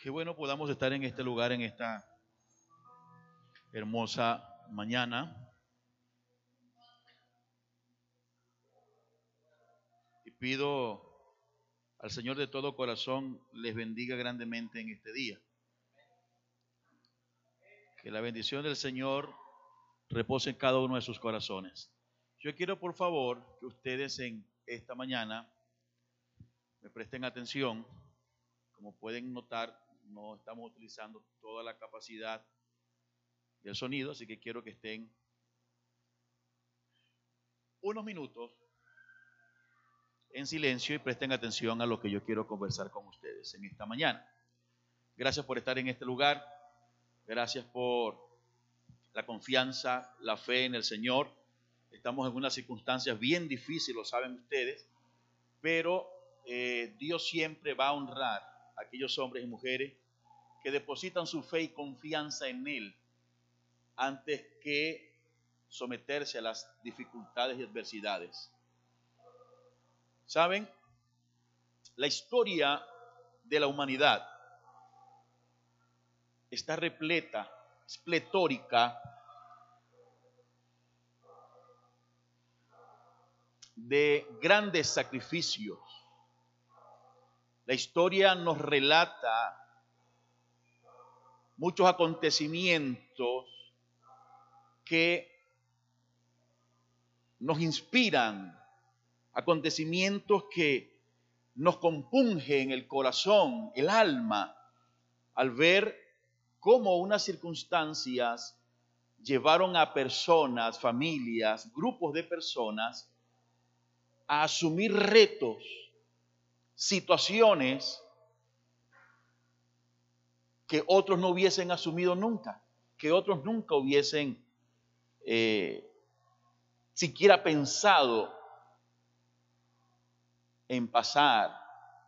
Qué bueno podamos estar en este lugar, en esta hermosa mañana. Y pido al Señor de todo corazón les bendiga grandemente en este día. Que la bendición del Señor repose en cada uno de sus corazones. Yo quiero, por favor, que ustedes en esta mañana me presten atención. Como pueden notar, no estamos utilizando toda la capacidad del sonido, así que quiero que estén unos minutos en silencio y presten atención a lo que yo quiero conversar con ustedes en esta mañana. Gracias por estar en este lugar, gracias por la confianza, la fe en el Señor. Estamos en unas circunstancias bien difíciles, lo saben ustedes, pero eh, Dios siempre va a honrar aquellos hombres y mujeres que depositan su fe y confianza en Él antes que someterse a las dificultades y adversidades. ¿Saben? La historia de la humanidad está repleta, es pletórica de grandes sacrificios. La historia nos relata muchos acontecimientos que nos inspiran, acontecimientos que nos compungen el corazón, el alma, al ver cómo unas circunstancias llevaron a personas, familias, grupos de personas a asumir retos, situaciones que otros no hubiesen asumido nunca, que otros nunca hubiesen eh, siquiera pensado en pasar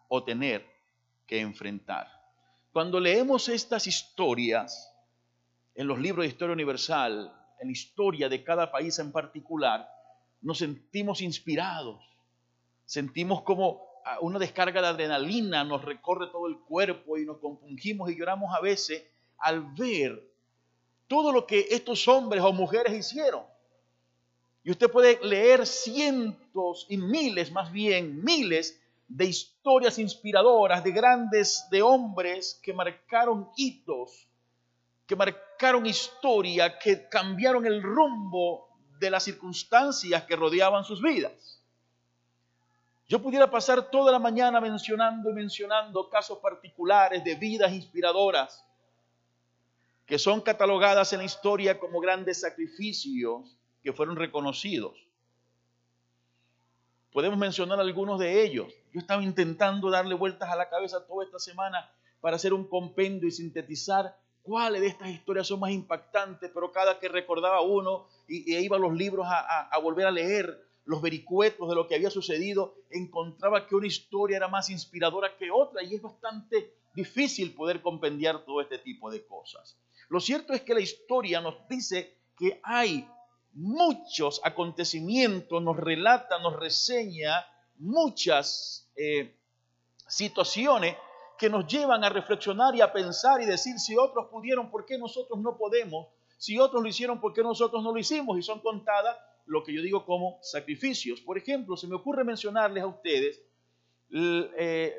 o tener que enfrentar. Cuando leemos estas historias en los libros de historia universal, en la historia de cada país en particular, nos sentimos inspirados, sentimos como una descarga de adrenalina nos recorre todo el cuerpo y nos compungimos y lloramos a veces al ver todo lo que estos hombres o mujeres hicieron. Y usted puede leer cientos y miles, más bien miles, de historias inspiradoras de grandes, de hombres que marcaron hitos, que marcaron historia, que cambiaron el rumbo de las circunstancias que rodeaban sus vidas. Yo pudiera pasar toda la mañana mencionando y mencionando casos particulares de vidas inspiradoras que son catalogadas en la historia como grandes sacrificios que fueron reconocidos. Podemos mencionar algunos de ellos. Yo estaba intentando darle vueltas a la cabeza toda esta semana para hacer un compendio y sintetizar cuáles de estas historias son más impactantes, pero cada que recordaba uno y, iba a los libros a volver a leer, los vericuetos de lo que había sucedido, encontraba que una historia era más inspiradora que otra y es bastante difícil poder compendiar todo este tipo de cosas. Lo cierto es que la historia nos dice que hay muchos acontecimientos, nos relata, nos reseña muchas eh, situaciones que nos llevan a reflexionar y a pensar y decir si otros pudieron, ¿por qué nosotros no podemos? Si otros lo hicieron, ¿por qué nosotros no lo hicimos? Y son contadas lo que yo digo como sacrificios. Por ejemplo, se me ocurre mencionarles a ustedes, eh,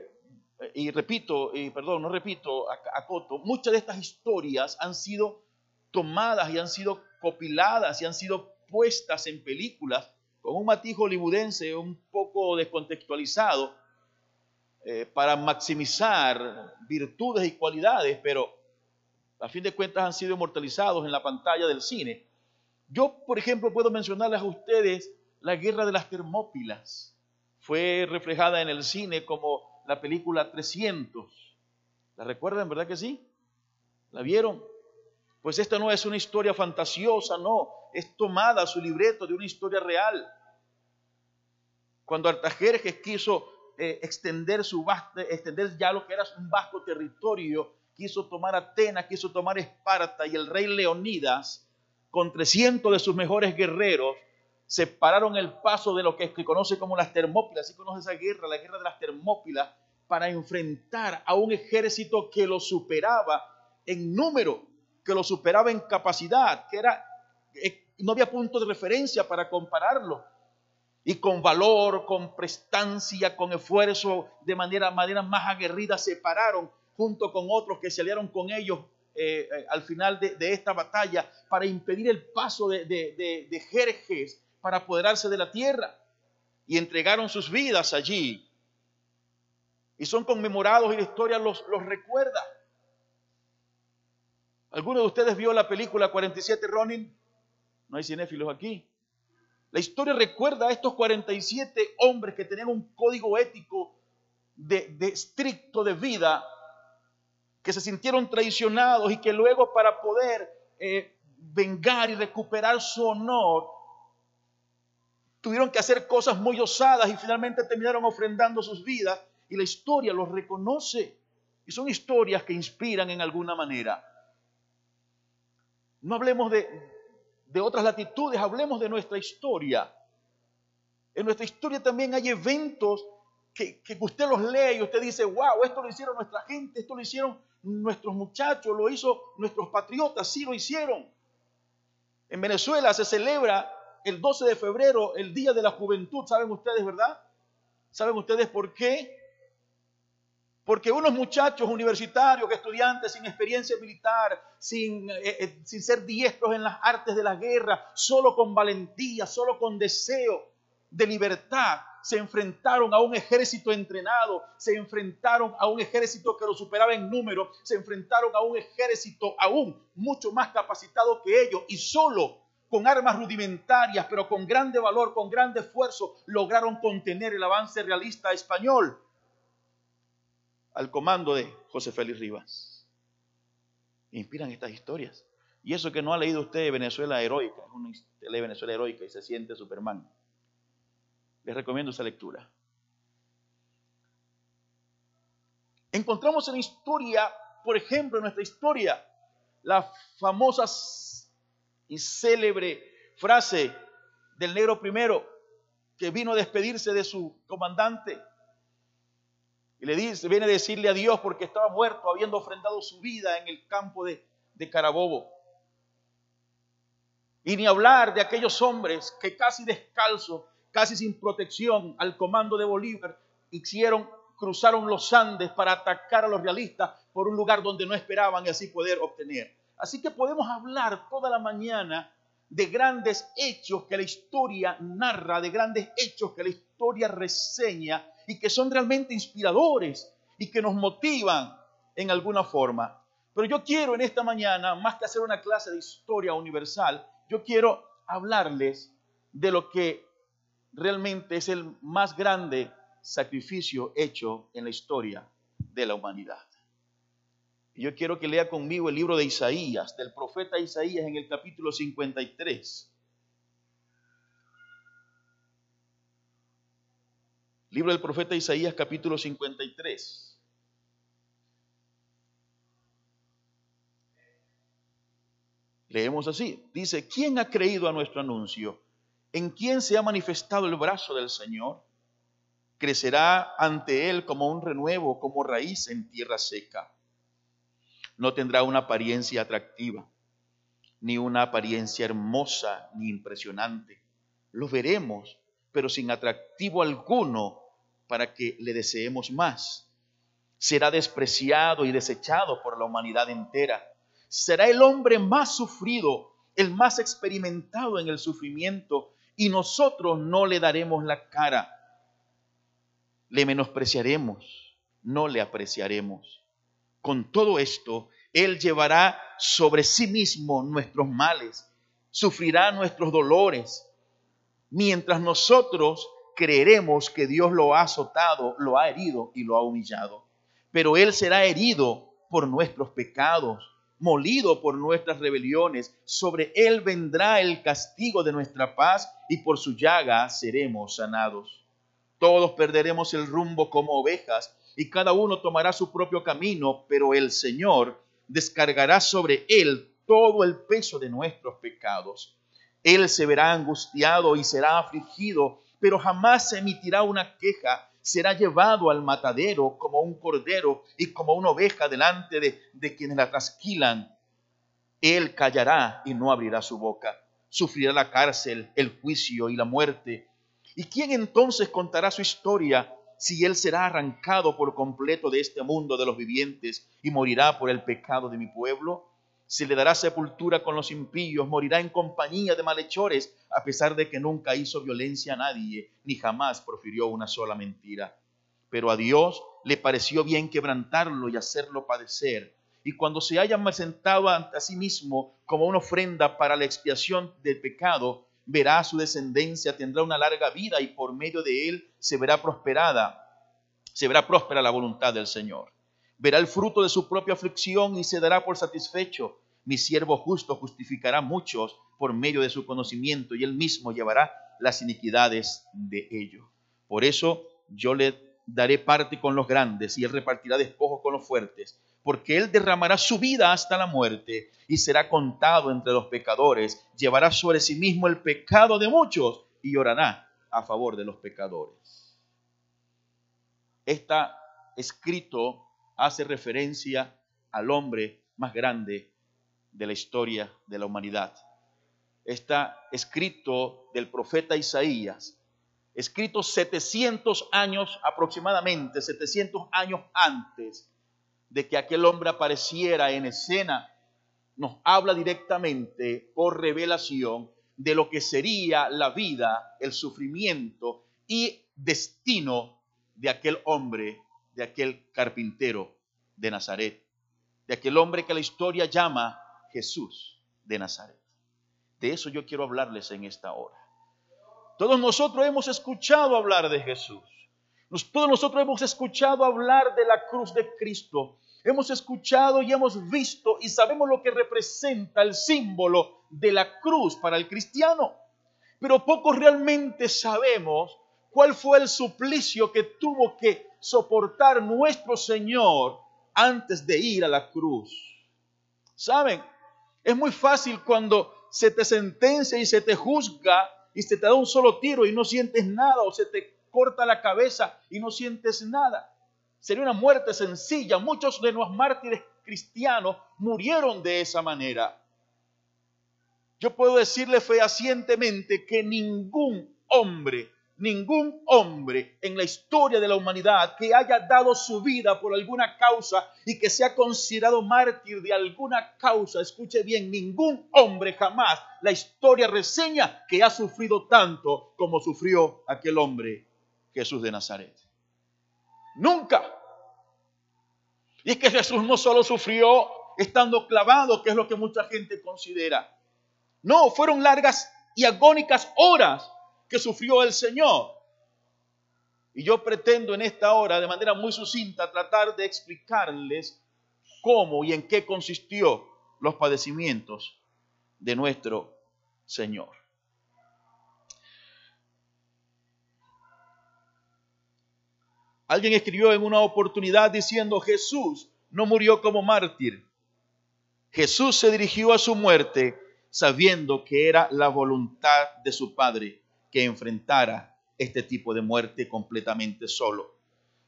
y repito, y perdón, no repito, a, Coto, muchas de estas historias han sido tomadas y han sido copiladas y han sido puestas en películas con un matiz hollywoodense un poco descontextualizado eh, para maximizar virtudes y cualidades, pero a fin de cuentas han sido inmortalizados en la pantalla del cine. Yo, por ejemplo, puedo mencionarles a ustedes la guerra de las Termópilas. Fue reflejada en el cine como la película 300. ¿La recuerdan, verdad que sí? ¿La vieron? Pues esta no es una historia fantasiosa, no. Es tomada su libreto de una historia real. Cuando Artajerjes quiso eh, extender, su extender ya lo que era un vasto territorio, quiso tomar Atenas, quiso tomar Esparta y el rey Leonidas con 300 de sus mejores guerreros, separaron el paso de lo que se conoce como las Termópilas, así conoce esa guerra, la guerra de las Termópilas, para enfrentar a un ejército que lo superaba en número, que lo superaba en capacidad, que era, eh, no había punto de referencia para compararlo. Y con valor, con prestancia, con esfuerzo, de manera, manera más aguerrida, se pararon junto con otros que se aliaron con ellos eh, eh, al final de, esta batalla para impedir el paso de, Jerjes para apoderarse de la tierra. Y entregaron sus vidas allí. Y son conmemorados y la historia los, los recuerda. ¿Alguno de ustedes vio la película 47 Ronin? No hay cinéfilos aquí. La historia recuerda a estos 47 hombres que tenían un código ético de, estricto de vida, que se sintieron traicionados y que luego para poder eh, vengar y recuperar su honor, tuvieron que hacer cosas muy osadas y finalmente terminaron ofrendando sus vidas y la historia los reconoce. Y son historias que inspiran en alguna manera. No hablemos de, de otras latitudes, hablemos de nuestra historia. En nuestra historia también hay eventos que, que, usted los lee y usted dice, wow, esto lo hicieron nuestra gente, esto lo hicieron nuestros muchachos, lo hizo nuestros patriotas, sí lo hicieron. En Venezuela se celebra el 12 de febrero, el Día de la Juventud, ¿saben ustedes, verdad? ¿Saben ustedes por qué? Porque unos muchachos universitarios, estudiantes sin experiencia militar, sin, eh, eh, sin ser diestros en las artes de la guerra, solo con valentía, solo con deseo de libertad, se enfrentaron a un ejército entrenado, se enfrentaron a un ejército que lo superaba en número, se enfrentaron a un ejército aún mucho más capacitado que ellos y solo con armas rudimentarias, pero con grande valor, con grande esfuerzo, lograron contener el avance realista español al comando de José Félix Rivas. Inspiran estas historias. Y eso que no ha leído usted Venezuela Heroica, es una lee Venezuela Heroica y se siente Superman. Les recomiendo esa lectura. Encontramos en la historia, por ejemplo, en nuestra historia, la famosa y célebre frase del negro primero que vino a despedirse de su comandante y le dice, viene a decirle a Dios porque estaba muerto, habiendo ofrendado su vida en el campo de, de Carabobo. Y ni hablar de aquellos hombres que casi descalzos, casi sin protección, al comando de Bolívar, hicieron, cruzaron los Andes para atacar a los realistas por un lugar donde no esperaban y así poder obtener. Así que podemos hablar toda la mañana de grandes hechos que la historia narra, de grandes hechos que la historia reseña y que son realmente inspiradores y que nos motivan en alguna forma. Pero yo quiero en esta mañana, más que hacer una clase de historia universal, yo quiero hablarles de lo que realmente es el más grande sacrificio hecho en la historia de la humanidad. Yo quiero que lea conmigo el libro de Isaías, del profeta Isaías en el capítulo 53. Libro del profeta Isaías capítulo 53. Leemos así. Dice, ¿quién ha creído a nuestro anuncio? ¿En quién se ha manifestado el brazo del Señor? Crecerá ante él como un renuevo, como raíz en tierra seca. No tendrá una apariencia atractiva, ni una apariencia hermosa ni impresionante. Lo veremos, pero sin atractivo alguno para que le deseemos más. Será despreciado y desechado por la humanidad entera. Será el hombre más sufrido, el más experimentado en el sufrimiento, y nosotros no le daremos la cara. Le menospreciaremos, no le apreciaremos. Con todo esto, Él llevará sobre sí mismo nuestros males, sufrirá nuestros dolores, mientras nosotros creeremos que Dios lo ha azotado, lo ha herido y lo ha humillado. Pero Él será herido por nuestros pecados, molido por nuestras rebeliones. Sobre Él vendrá el castigo de nuestra paz y por su llaga seremos sanados. Todos perderemos el rumbo como ovejas y cada uno tomará su propio camino, pero el Señor descargará sobre Él todo el peso de nuestros pecados. Él se verá angustiado y será afligido pero jamás se emitirá una queja. Será llevado al matadero como un cordero y como una oveja delante de, de quienes la trasquilan. Él callará y no abrirá su boca. Sufrirá la cárcel, el juicio y la muerte. ¿Y quién entonces contará su historia si él será arrancado por completo de este mundo de los vivientes y morirá por el pecado de mi pueblo? Se le dará sepultura con los impíos, morirá en compañía de malhechores, a pesar de que nunca hizo violencia a nadie, ni jamás profirió una sola mentira. Pero a Dios le pareció bien quebrantarlo y hacerlo padecer. Y cuando se haya sentado ante sí mismo como una ofrenda para la expiación del pecado, verá su descendencia, tendrá una larga vida y por medio de él se verá prosperada, se verá próspera la voluntad del Señor. Verá el fruto de su propia aflicción y se dará por satisfecho mi siervo justo justificará a muchos por medio de su conocimiento y él mismo llevará las iniquidades de ellos. Por eso yo le daré parte con los grandes y él repartirá despojos con los fuertes, porque él derramará su vida hasta la muerte y será contado entre los pecadores, llevará sobre sí mismo el pecado de muchos y llorará a favor de los pecadores. Está escrito hace referencia al hombre más grande de la historia de la humanidad. Está escrito del profeta Isaías, escrito 700 años aproximadamente, 700 años antes de que aquel hombre apareciera en escena, nos habla directamente por revelación de lo que sería la vida, el sufrimiento y destino de aquel hombre, de aquel carpintero de Nazaret, de aquel hombre que la historia llama Jesús de Nazaret. De eso yo quiero hablarles en esta hora. Todos nosotros hemos escuchado hablar de Jesús. Todos nosotros hemos escuchado hablar de la cruz de Cristo. Hemos escuchado y hemos visto y sabemos lo que representa el símbolo de la cruz para el cristiano. Pero poco realmente sabemos cuál fue el suplicio que tuvo que soportar nuestro Señor antes de ir a la cruz. ¿Saben? Es muy fácil cuando se te sentencia y se te juzga y se te da un solo tiro y no sientes nada o se te corta la cabeza y no sientes nada. Sería una muerte sencilla. Muchos de los mártires cristianos murieron de esa manera. Yo puedo decirle fehacientemente que ningún hombre ningún hombre en la historia de la humanidad que haya dado su vida por alguna causa y que sea considerado mártir de alguna causa, escuche bien, ningún hombre jamás la historia reseña que ha sufrido tanto como sufrió aquel hombre Jesús de Nazaret. Nunca. Y es que Jesús no solo sufrió estando clavado, que es lo que mucha gente considera. No, fueron largas y agónicas horas que sufrió el Señor. Y yo pretendo en esta hora, de manera muy sucinta, tratar de explicarles cómo y en qué consistió los padecimientos de nuestro Señor. Alguien escribió en una oportunidad diciendo, Jesús no murió como mártir. Jesús se dirigió a su muerte sabiendo que era la voluntad de su Padre que enfrentara este tipo de muerte completamente solo.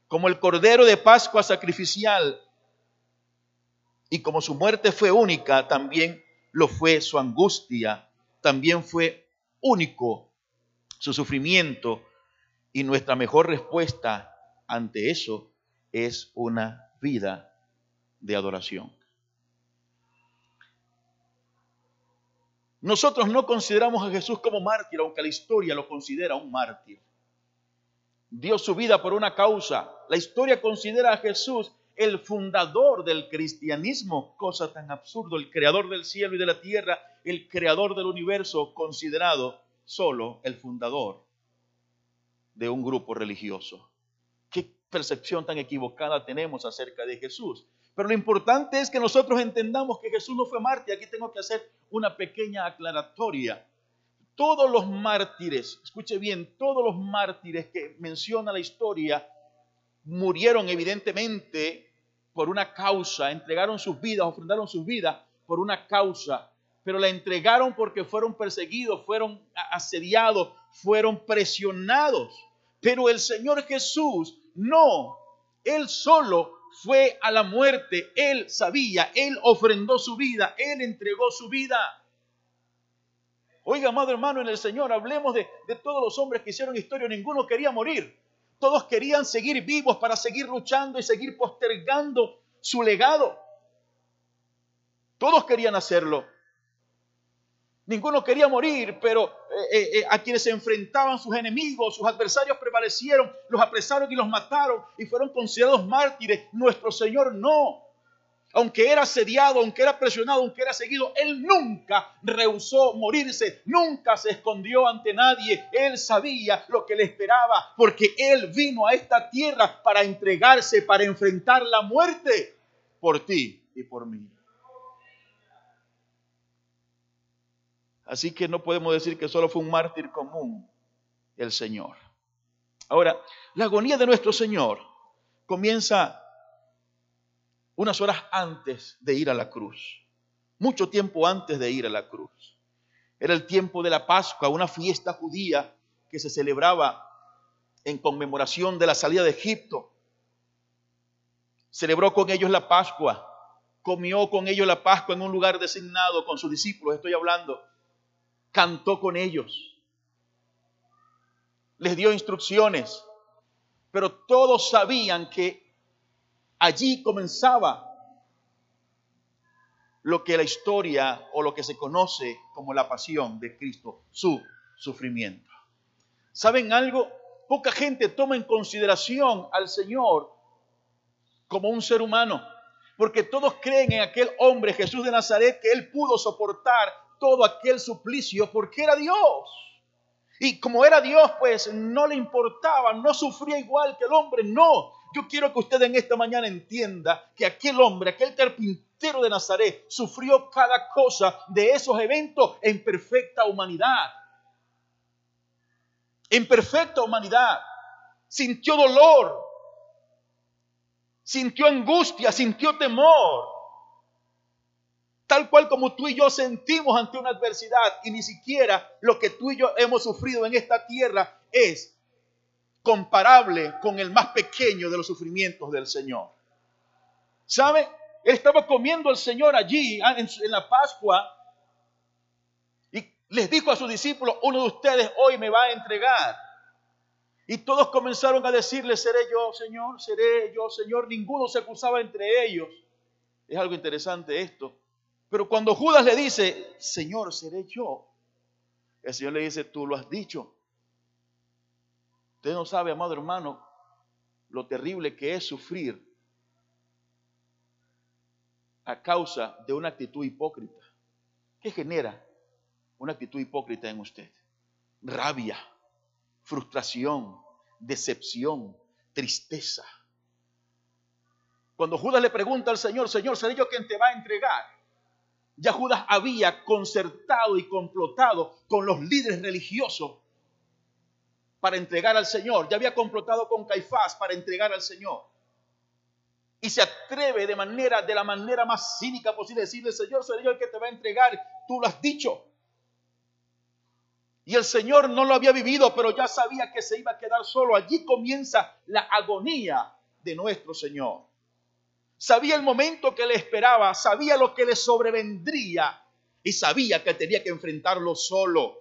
Como el cordero de Pascua sacrificial y como su muerte fue única, también lo fue su angustia, también fue único su sufrimiento y nuestra mejor respuesta ante eso es una vida de adoración. Nosotros no consideramos a Jesús como mártir, aunque la historia lo considera un mártir. Dio su vida por una causa. La historia considera a Jesús el fundador del cristianismo, cosa tan absurdo, el creador del cielo y de la tierra, el creador del universo, considerado solo el fundador de un grupo religioso. Qué percepción tan equivocada tenemos acerca de Jesús. Pero lo importante es que nosotros entendamos que Jesús no fue mártir. Aquí tengo que hacer una pequeña aclaratoria. Todos los mártires, escuche bien, todos los mártires que menciona la historia murieron evidentemente por una causa, entregaron sus vidas, ofrendaron sus vidas por una causa, pero la entregaron porque fueron perseguidos, fueron asediados, fueron presionados Pero el Señor Jesús no, Él solo fue a la muerte, Él sabía, Él ofrendó su vida, Él entregó su vida. Oiga, amado hermano, en el Señor, hablemos de, de todos los hombres que hicieron historia, ninguno quería morir. Todos querían seguir vivos para seguir luchando y seguir postergando su legado. Todos querían hacerlo. Ninguno quería morir, pero eh, eh, eh, a quienes se enfrentaban sus enemigos, sus adversarios prevalecieron, los apresaron y los mataron y fueron considerados mártires. Nuestro Señor no. Aunque era asediado, aunque era presionado, aunque era seguido, Él nunca rehusó morirse, nunca se escondió ante nadie. Él sabía lo que le esperaba, porque Él vino a esta tierra para entregarse, para enfrentar la muerte por ti y por mí. Así que no podemos decir que solo fue un mártir común el Señor. Ahora, la agonía de nuestro Señor comienza unas horas antes de ir a la cruz, mucho tiempo antes de ir a la cruz. Era el tiempo de la Pascua, una fiesta judía que se celebraba en conmemoración de la salida de Egipto. Celebró con ellos la Pascua, comió con ellos la Pascua en un lugar designado con sus discípulos, estoy hablando cantó con ellos, les dio instrucciones, pero todos sabían que allí comenzaba lo que la historia o lo que se conoce como la pasión de Cristo, su sufrimiento. ¿Saben algo? Poca gente toma en consideración al Señor como un ser humano, porque todos creen en aquel hombre Jesús de Nazaret que él pudo soportar todo aquel suplicio porque era Dios. Y como era Dios, pues no le importaba, no sufría igual que el hombre, no. Yo quiero que usted en esta mañana entienda que aquel hombre, aquel carpintero de Nazaret, sufrió cada cosa de esos eventos en perfecta humanidad. En perfecta humanidad. Sintió dolor, sintió angustia, sintió temor tal cual como tú y yo sentimos ante una adversidad y ni siquiera lo que tú y yo hemos sufrido en esta tierra es comparable con el más pequeño de los sufrimientos del Señor. ¿Sabe? Él estaba comiendo al Señor allí ah, en, la Pascua y les dijo a sus discípulos, uno de ustedes hoy me va a entregar. Y todos comenzaron a decirle, seré yo, Señor, seré yo, Señor. Ninguno se acusaba entre ellos. Es algo interesante esto. Pero cuando Judas le dice, Señor, seré yo, el Señor le dice, tú lo has dicho. Usted no sabe, amado hermano, lo terrible que es sufrir a causa de una actitud hipócrita. ¿Qué genera una actitud hipócrita en usted? Rabia, frustración, decepción, tristeza. Cuando Judas le pregunta al Señor, Señor, ¿seré yo quien te va a entregar? Ya Judas había concertado y complotado con los líderes religiosos para entregar al Señor. Ya había complotado con Caifás para entregar al Señor. Y se atreve de manera, de la manera más cínica posible, decirle, Señor, soy yo el que te va a entregar. Tú lo has dicho. Y el Señor no lo había vivido, pero ya sabía que se iba a quedar solo. Allí comienza la agonía de nuestro Señor sabía el momento que le esperaba, sabía lo que le sobrevendría y sabía que tenía que enfrentarlo solo.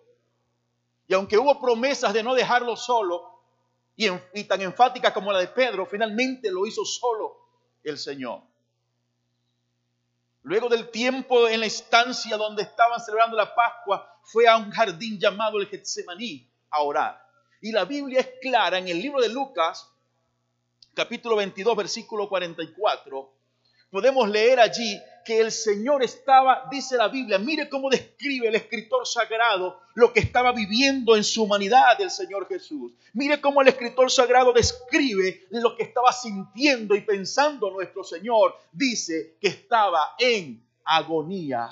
Y aunque hubo promesas de no dejarlo solo, y, tan enfáticas como la de Pedro, finalmente lo hizo solo el Señor. Luego del tiempo en la estancia donde estaban celebrando la Pascua, fue a un jardín llamado el Getsemaní a orar. Y la Biblia es clara en el libro de Lucas, capítulo 22, versículo 44, podemos leer allí que el Señor estaba, dice la Biblia, mire cómo describe el escritor sagrado lo que estaba viviendo en su humanidad el Señor Jesús. Mire cómo el escritor sagrado describe lo que estaba sintiendo y pensando nuestro Señor. Dice que estaba en agonía.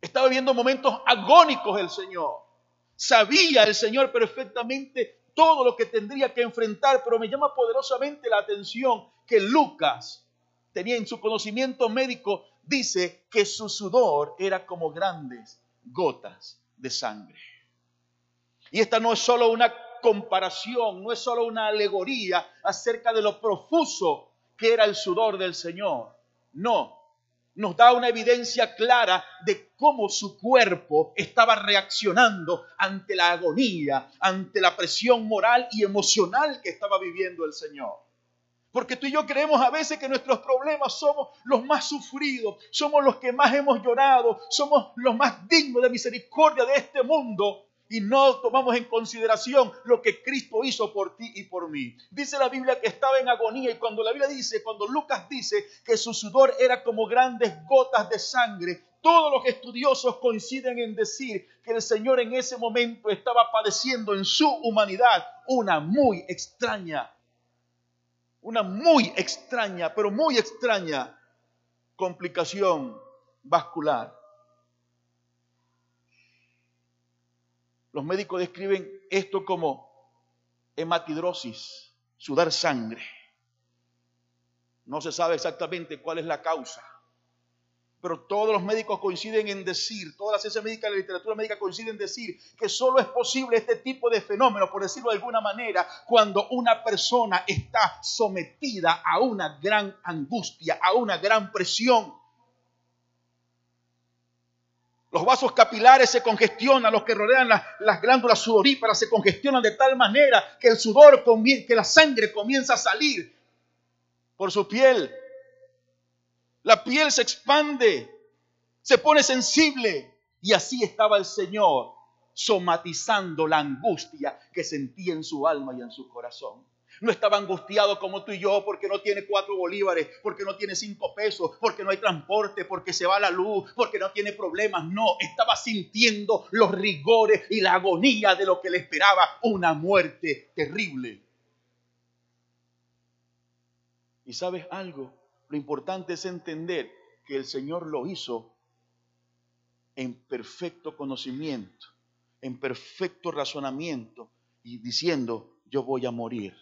Estaba viviendo momentos agónicos el Señor. Sabía el Señor perfectamente todo lo que tendría que enfrentar, pero me llama poderosamente la atención que Lucas tenía en su conocimiento médico, dice que su sudor era como grandes gotas de sangre. Y esta no es solo una comparación, no es solo una alegoría acerca de lo profuso que era el sudor del Señor. No, nos da una evidencia clara de cómo su cuerpo estaba reaccionando ante la agonía, ante la presión moral y emocional que estaba viviendo el Señor. Porque tú y yo creemos a veces que nuestros problemas somos los más sufridos, somos los que más hemos llorado, somos los más dignos de misericordia de este mundo y no tomamos en consideración lo que Cristo hizo por ti y por mí. Dice la Biblia que estaba en agonía y cuando la Biblia dice, cuando Lucas dice que su sudor era como grandes gotas de sangre, todos los estudiosos coinciden en decir que el Señor en ese momento estaba padeciendo en su humanidad una muy extraña una muy extraña, pero muy extraña complicación vascular. Los médicos describen esto como hematidrosis, sudar sangre. No se sabe exactamente cuál es la causa pero todos los médicos coinciden en decir, todas las ciencias médicas, la literatura médica coinciden en decir que solo es posible este tipo de fenómeno, por decirlo de alguna manera, cuando una persona está sometida a una gran angustia, a una gran presión. Los vasos capilares se congestionan, los que rodean las, glándulas sudoríparas se congestionan de tal manera que el sudor, que la sangre comienza a salir por su piel la piel se expande, se pone sensible. Y así estaba el Señor somatizando la angustia que sentía en su alma y en su corazón. No estaba angustiado como tú y yo porque no tiene cuatro bolívares, porque no tiene cinco pesos, porque no hay transporte, porque se va la luz, porque no tiene problemas. No, estaba sintiendo los rigores y la agonía de lo que le esperaba, una muerte terrible. ¿Y sabes algo? Lo importante es entender que el Señor lo hizo en perfecto conocimiento, en perfecto razonamiento y diciendo, yo voy a morir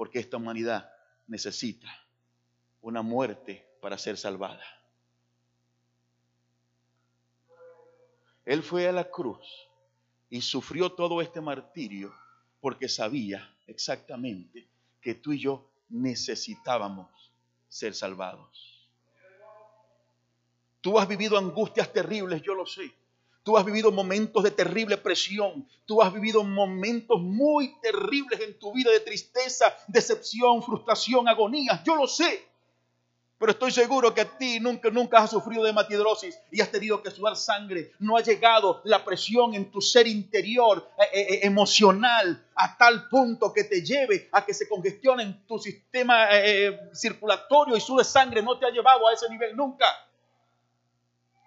porque esta humanidad necesita una muerte para ser salvada. Él fue a la cruz y sufrió todo este martirio porque sabía exactamente que tú y yo necesitábamos ser salvados. Tú has vivido angustias terribles, yo lo sé. Tú has vivido momentos de terrible presión. Tú has vivido momentos muy terribles en tu vida de tristeza, decepción, frustración, agonía. Yo lo sé. Pero estoy seguro que a ti nunca, nunca has sufrido de matidrosis y has tenido que sudar sangre. No ha llegado la presión en tu ser interior, eh, eh, eh, emocional, a tal punto que te lleve a que se congestione en tu sistema circulatorio y sude sangre. No te ha llevado a ese nivel nunca.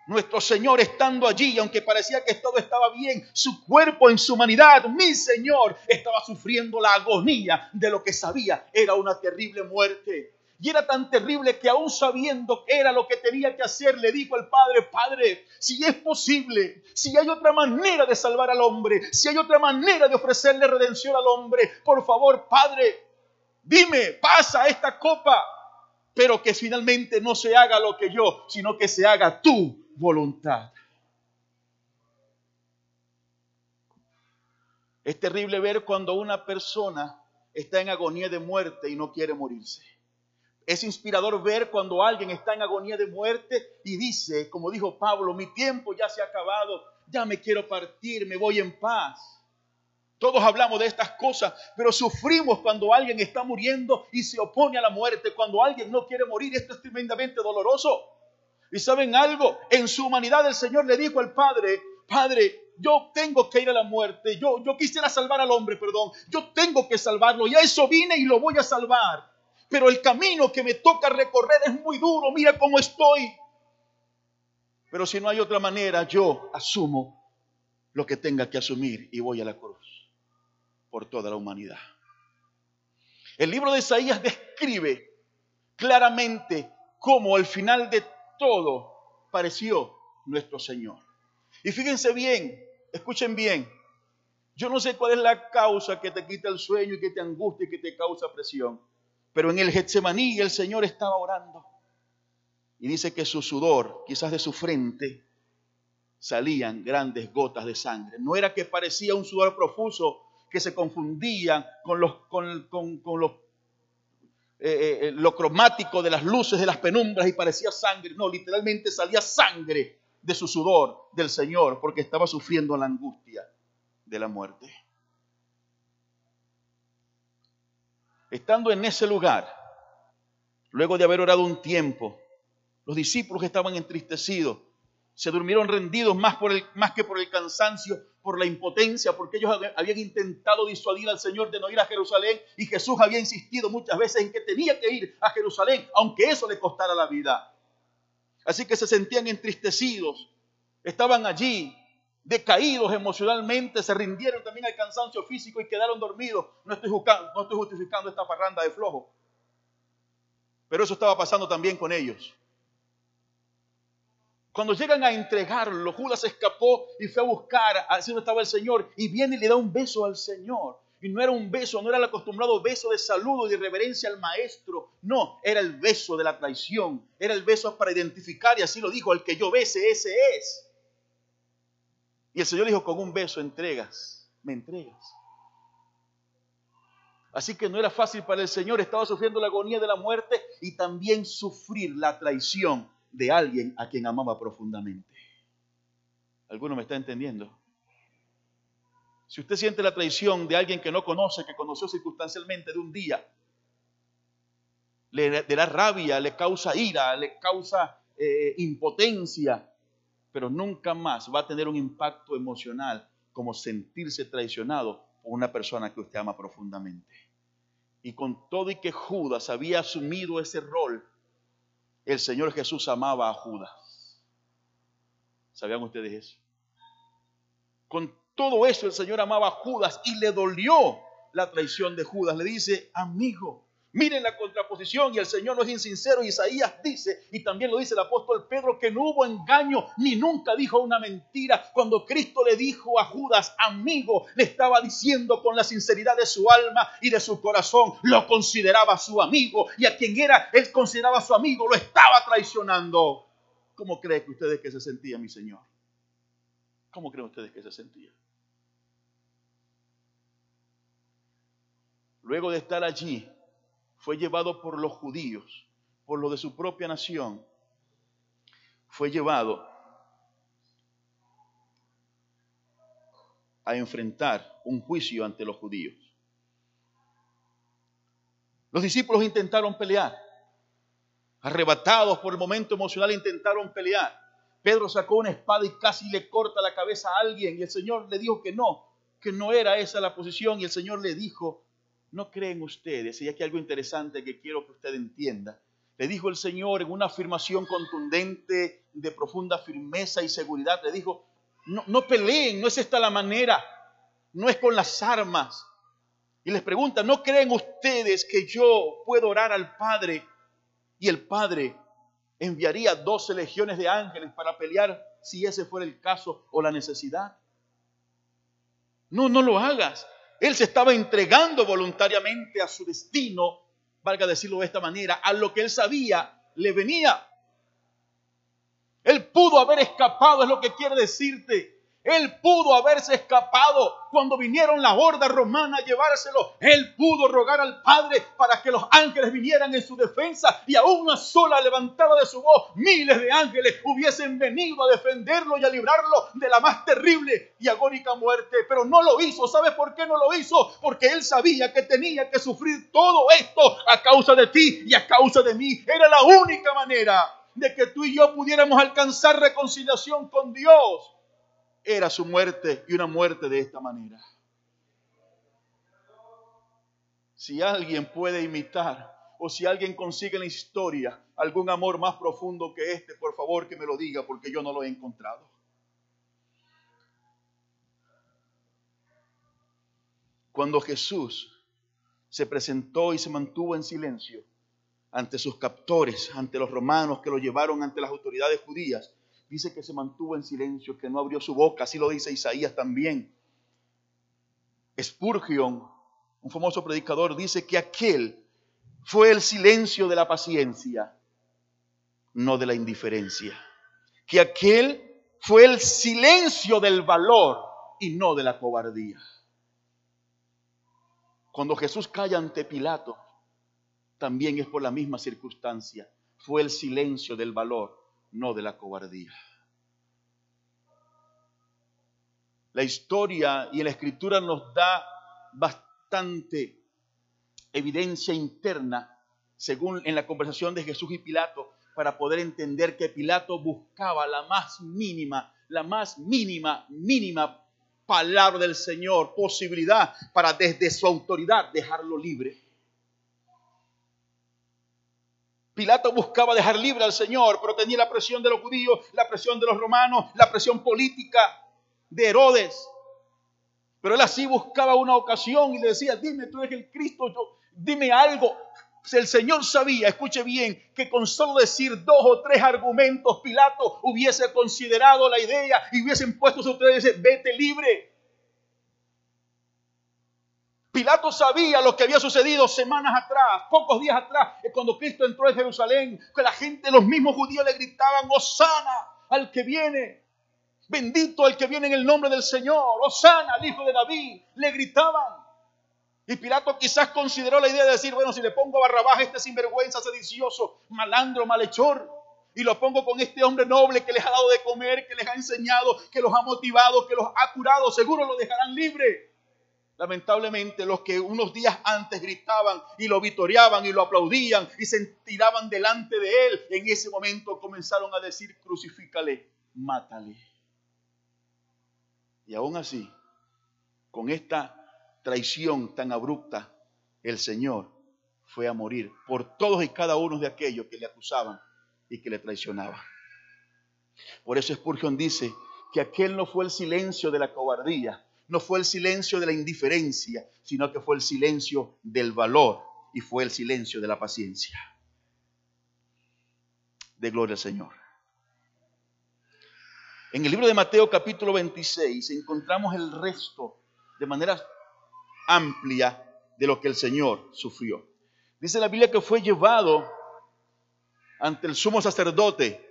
Nuestro Señor estando allí, aunque parecía que todo estaba bien, su cuerpo en su humanidad, mi Señor, estaba sufriendo la agonía de lo que sabía era una terrible muerte. Y era tan terrible que aún sabiendo que era lo que tenía que hacer, le dijo al Padre, Padre, si es posible, si hay otra manera de salvar al hombre, si hay otra manera de ofrecerle redención al hombre, por favor, Padre, dime, pasa esta copa, pero que finalmente no se haga lo que yo, sino que se haga tu voluntad. Es terrible ver cuando una persona está en agonía de muerte y no quiere morirse. Es inspirador ver cuando alguien está en agonía de muerte y dice, como dijo Pablo, mi tiempo ya se ha acabado, ya me quiero partir, me voy en paz. Todos hablamos de estas cosas, pero sufrimos cuando alguien está muriendo y se opone a la muerte, cuando alguien no quiere morir. Esto es tremendamente doloroso. Y saben algo, en su humanidad el Señor le dijo al Padre, Padre, yo tengo que ir a la muerte, yo, yo quisiera salvar al hombre, perdón, yo tengo que salvarlo, y a eso vine y lo voy a salvar pero el camino que me toca recorrer es muy duro, mira cómo estoy. Pero si no hay otra manera, yo asumo lo que tenga que asumir y voy a la cruz por toda la humanidad. El libro de Isaías describe claramente cómo al final de todo pareció nuestro Señor. Y fíjense bien, escuchen bien, yo no sé cuál es la causa que te quita el sueño y que te angustia y que te causa presión. Pero en el Getsemaní el Señor estaba orando. Y dice que su sudor, quizás de su frente, salían grandes gotas de sangre. No era que parecía un sudor profuso que se confundía con, los, con, los, eh, eh, lo cromático de las luces de las penumbras y parecía sangre. No, literalmente salía sangre de su sudor del Señor porque estaba sufriendo la angustia de la muerte. Estando en ese lugar, luego de haber orado un tiempo, los discípulos estaban entristecidos, se durmieron rendidos más, por más que por el cansancio, por la impotencia, porque ellos habían intentado disuadir al Señor de no ir a Jerusalén y Jesús había insistido muchas veces en que tenía que ir a Jerusalén, aunque eso le costara la vida. Así que se sentían entristecidos, estaban allí decaídos emocionalmente, se rindieron también al cansancio físico y quedaron dormidos. No estoy, no estoy justificando esta parranda de flojo, pero eso estaba pasando también con ellos. Cuando llegan a entregarlo, Judas escapó y fue a buscar a donde estaba el Señor y viene y le da un beso al Señor. Y no era un beso, no era el acostumbrado beso de saludo y de reverencia al maestro. No, era el beso de la traición. Era el beso para identificar, y así lo dijo, el que yo bese, ese es. Y el Señor dijo, con un beso entregas, me entregas. Así que no era fácil para el Señor, estaba sufriendo la agonía de la muerte y también sufrir la traición de alguien a quien amaba profundamente. ¿Alguno me está entendiendo? Si usted siente la traición de alguien que no conoce, que conoció circunstancialmente de un día, le, da rabia, le causa ira, le causa eh, impotencia, pero nunca más va a tener un impacto emocional como sentirse traicionado por una persona que usted ama profundamente. Y con todo y que Judas había asumido ese rol el Señor Jesús amaba a Judas. ¿Sabían ustedes eso? Con todo eso el Señor amaba a Judas y le dolió la traición de Judas. Le dice, amigo, Miren la contraposición y el Señor no es insincero. Isaías dice, y también lo dice el apóstol Pedro, que no hubo engaño ni nunca dijo una mentira. Cuando Cristo le dijo a Judas, amigo, le estaba diciendo con la sinceridad de su alma y de su corazón, lo consideraba su amigo y a quien era, él consideraba su amigo, lo estaba traicionando. ¿Cómo cree que ustedes que se sentía mi Señor? ¿Cómo creen ustedes que se sentía? Luego de estar allí, fue llevado por los judíos, por lo de su propia nación, fue llevado a enfrentar un juicio ante los judíos. Los discípulos intentaron pelear, arrebatados por el momento emocional intentaron pelear. Pedro sacó una espada y casi le corta la cabeza a alguien y el Señor le dijo que no, que no era esa la posición y el Señor le dijo, ¿No creen ustedes? Y aquí hay algo interesante que quiero que usted entienda. Le dijo el Señor en una afirmación contundente, de profunda firmeza y seguridad, le dijo, no, no peleen, no es esta la manera, no es con las armas. Y les pregunta, ¿no creen ustedes que yo puedo orar al Padre y el Padre enviaría doce legiones de ángeles para pelear si ese fuera el caso o la necesidad? No, no lo hagas. Él se estaba entregando voluntariamente a su destino, valga decirlo de esta manera, a lo que él sabía le venía. Él pudo haber escapado, es lo que quiere decirte. Él pudo haberse escapado cuando vinieron la horda romana a llevárselo. Él pudo rogar al Padre para que los ángeles vinieran en su defensa y a una sola levantada de su voz, miles de ángeles hubiesen venido a defenderlo y a librarlo de la más terrible y agónica muerte. Pero no lo hizo. ¿Sabes por qué no lo hizo? Porque él sabía que tenía que sufrir todo esto a causa de ti y a causa de mí. Era la única manera de que tú y yo pudiéramos alcanzar reconciliación con Dios era su muerte y una muerte de esta manera. Si alguien puede imitar o si alguien consigue en la historia algún amor más profundo que este, por favor que me lo diga porque yo no lo he encontrado. Cuando Jesús se presentó y se mantuvo en silencio ante sus captores, ante los romanos que lo llevaron ante las autoridades judías, dice que se mantuvo en silencio, que no abrió su boca, así lo dice Isaías también. Spurgeon, un famoso predicador, dice que aquel fue el silencio de la paciencia, no de la indiferencia. Que aquel fue el silencio del valor y no de la cobardía. Cuando Jesús calla ante Pilato, también es por la misma circunstancia. Fue el silencio del valor, no de la cobardía. La historia y la escritura nos da bastante evidencia interna, según en la conversación de Jesús y Pilato, para poder entender que Pilato buscaba la más mínima, la más mínima, mínima palabra del Señor, posibilidad para desde su autoridad dejarlo libre. Pilato buscaba dejar libre al Señor, pero tenía la presión de los judíos, la presión de los romanos, la presión política de Herodes. Pero él así buscaba una ocasión y le decía, dime, tú eres el Cristo, yo, dime algo. El Señor sabía, escuche bien, que con solo decir dos o tres argumentos, Pilato hubiese considerado la idea y hubiesen puesto a ustedes, vete libre. Pilato sabía lo que había sucedido semanas atrás, pocos días atrás, cuando Cristo entró en Jerusalén, que la gente, los mismos judíos le gritaban, Osana al que viene, bendito el que viene en el nombre del Señor, Osana al hijo de David, le gritaban. Y Pilato quizás consideró la idea de decir, bueno, si le pongo a Barrabás este sinvergüenza, sedicioso, malandro, malhechor, y lo pongo con este hombre noble que les ha dado de comer, que les ha enseñado, que los ha motivado, que los ha curado, seguro lo dejarán libre. Lamentablemente los que unos días antes gritaban y lo vitoreaban y lo aplaudían y se tiraban delante de él, en ese momento comenzaron a decir, crucifícale, mátale. Y aún así, con esta traición tan abrupta, el Señor fue a morir por todos y cada uno de aquellos que le acusaban y que le traicionaban. Por eso Spurgeon dice que aquel no fue el silencio de la cobardía, no fue el silencio de la indiferencia, sino que fue el silencio del valor y fue el silencio de la paciencia. De gloria al Señor. En el libro de Mateo capítulo 26 encontramos el resto de manera amplia de lo que el Señor sufrió. Dice la Biblia que fue llevado ante el sumo sacerdote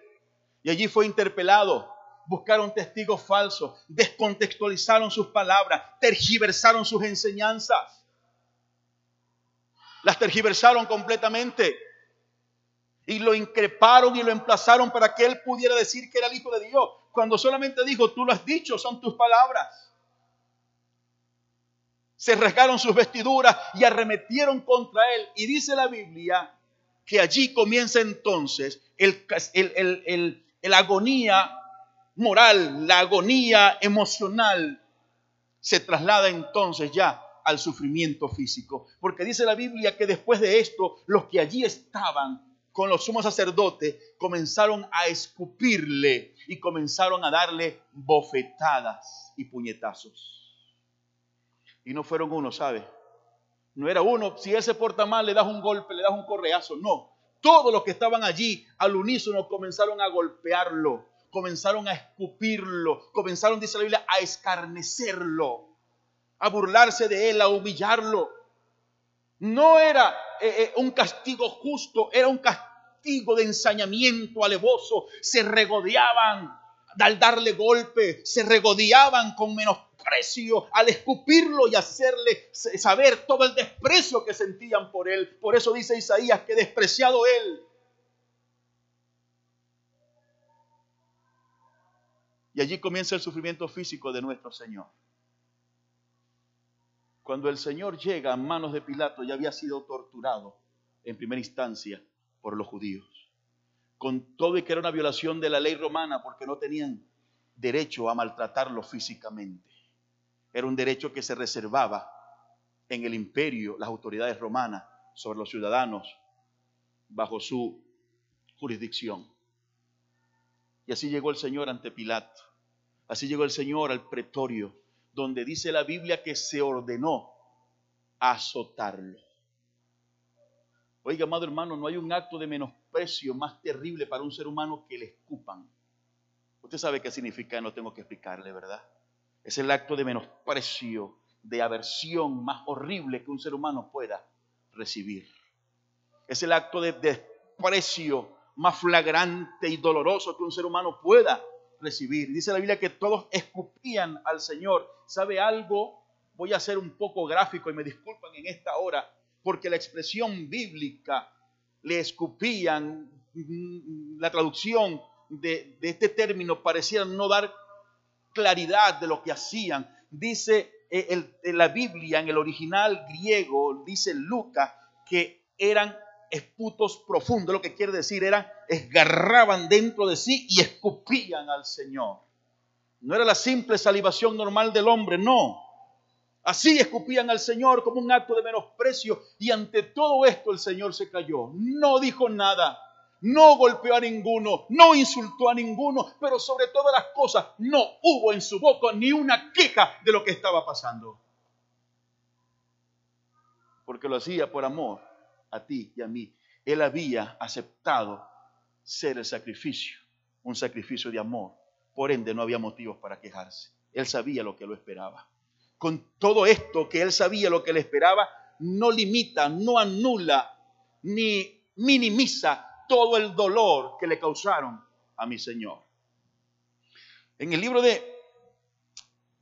y allí fue interpelado buscaron testigos falsos, descontextualizaron sus palabras, tergiversaron sus enseñanzas. Las tergiversaron completamente y lo increparon y lo emplazaron para que él pudiera decir que era el Hijo de Dios, cuando solamente dijo, tú lo has dicho, son tus palabras. Se rasgaron sus vestiduras y arremetieron contra él. Y dice la Biblia que allí comienza entonces el, el, el agonía moral, la agonía emocional, se traslada entonces ya al sufrimiento físico. Porque dice la Biblia que después de esto, los que allí estaban con los sumos sacerdotes comenzaron a escupirle y comenzaron a darle bofetadas y puñetazos. Y no fueron uno, ¿sabe? No era uno, si él se porta mal, le das un golpe, le das un correazo. No, todos los que estaban allí al unísono comenzaron a golpearlo comenzaron a escupirlo, comenzaron, dice la Biblia, a escarnecerlo, a burlarse de él, a humillarlo. No era eh, eh, un castigo justo, era un castigo de ensañamiento alevoso. Se regodeaban al darle golpe, se regodeaban con menosprecio al escupirlo y hacerle saber todo el desprecio que sentían por él. Por eso dice Isaías que despreciado él Y allí comienza el sufrimiento físico de nuestro Señor. Cuando el Señor llega a manos de Pilato ya había sido torturado en primera instancia por los judíos. Con todo y que era una violación de la ley romana porque no tenían derecho a maltratarlo físicamente. Era un derecho que se reservaba en el imperio, las autoridades romanas, sobre los ciudadanos bajo su jurisdicción. Y así llegó el Señor ante Pilato. Así llegó el Señor al pretorio, donde dice la Biblia que se ordenó azotarlo. Oiga, amado hermano, no hay un acto de menosprecio más terrible para un ser humano que le escupan. Usted sabe qué significa, no tengo que explicarle, ¿verdad? Es el acto de menosprecio, de aversión más horrible que un ser humano pueda recibir. Es el acto de desprecio más flagrante y doloroso que un ser humano pueda recibir. Dice la Biblia que todos escupían al Señor. ¿Sabe algo? Voy a ser un poco gráfico y me disculpan en esta hora, porque la expresión bíblica le escupían, mm, la traducción de, este término parecía no dar claridad de lo que hacían. Dice eh, la Biblia, en el original griego, dice Lucas, que eran esputos profundos, lo que quiere decir era esgarraban dentro de sí y escupían al Señor. No era la simple salivación normal del hombre, no. Así escupían al Señor como un acto de menosprecio y ante todo esto el Señor se cayó. No dijo nada, no golpeó a ninguno, no insultó a ninguno, pero sobre todas las cosas no hubo en su boca ni una queja de lo que estaba pasando. Porque lo hacía por amor a ti y a mí. Él había aceptado ser el sacrificio, un sacrificio de amor. Por ende, no había motivos para quejarse. Él sabía lo que lo esperaba. Con todo esto que él sabía lo que le esperaba, no limita, no anula, ni minimiza todo el dolor que le causaron a mi Señor. En el libro de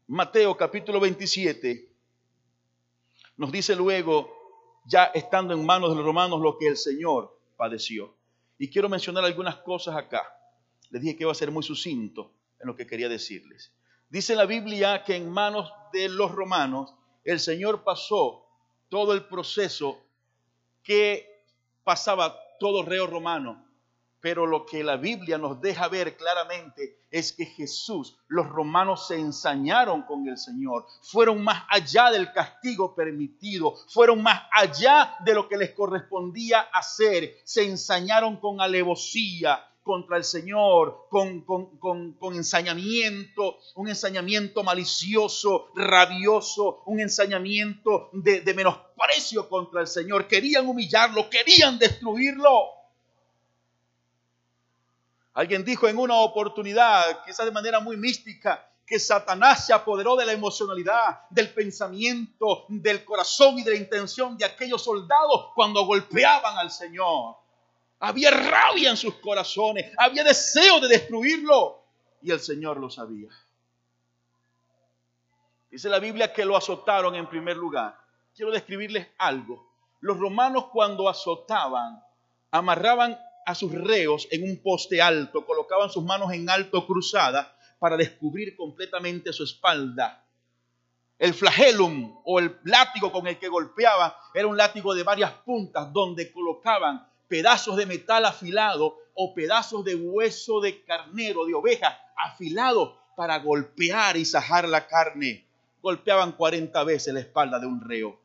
Mateo capítulo 27, nos dice luego ya estando en manos de los romanos lo que el Señor padeció. Y quiero mencionar algunas cosas acá. Les dije que iba a ser muy sucinto en lo que quería decirles. Dice la Biblia que en manos de los romanos el Señor pasó todo el proceso que pasaba todo reo romano pero lo que la Biblia nos deja ver claramente es que Jesús, los romanos se ensañaron con el Señor, fueron más allá del castigo permitido, fueron más allá de lo que les correspondía hacer, se ensañaron con alevosía contra el Señor, con, con, ensañamiento, un ensañamiento malicioso, rabioso, un ensañamiento de, de menosprecio contra el Señor. Querían humillarlo, querían destruirlo. Alguien dijo en una oportunidad, quizás de manera muy mística, que Satanás se apoderó de la emocionalidad, del pensamiento, del corazón y de la intención de aquellos soldados cuando golpeaban al Señor. Había rabia en sus corazones, había deseo de destruirlo y el Señor lo sabía. Dice la Biblia que lo azotaron en primer lugar. Quiero describirles algo. Los romanos cuando azotaban, amarraban a sus reos en un poste alto, colocaban sus manos en alto cruzadas para descubrir completamente su espalda. El flagelum o el látigo con el que golpeaba era un látigo de varias puntas donde colocaban pedazos de metal afilado o pedazos de hueso de carnero, de oveja afilado para golpear y sajar la carne. Golpeaban 40 veces la espalda de un reo.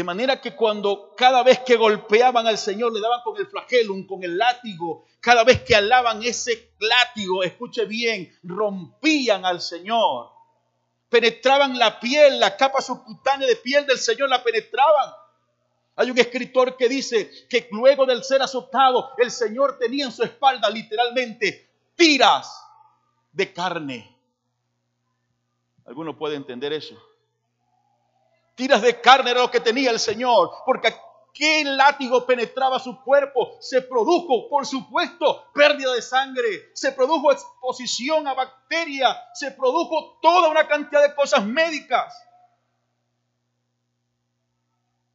De manera que cuando cada vez que golpeaban al Señor le daban con el flagelum, con el látigo, cada vez que alaban ese látigo, escuche bien, rompían al Señor. Penetraban la piel, la capa subcutánea de piel del Señor la penetraban. Hay un escritor que dice que luego del ser azotado, el Señor tenía en su espalda literalmente tiras de carne. ¿Alguno puede entender eso? Tiras de carne era lo que tenía el Señor, porque aquel látigo penetraba su cuerpo. Se produjo, por supuesto, pérdida de sangre, se produjo exposición a bacterias, se produjo toda una cantidad de cosas médicas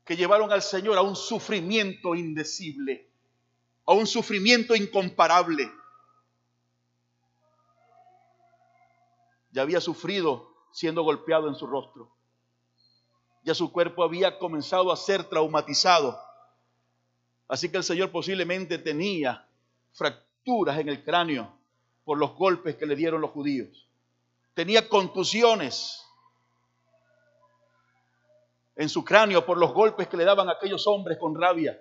que llevaron al Señor a un sufrimiento indecible, a un sufrimiento incomparable. Ya había sufrido siendo golpeado en su rostro ya su cuerpo había comenzado a ser traumatizado. Así que el Señor posiblemente tenía fracturas en el cráneo por los golpes que le dieron los judíos. Tenía contusiones en su cráneo por los golpes que le daban aquellos hombres con rabia.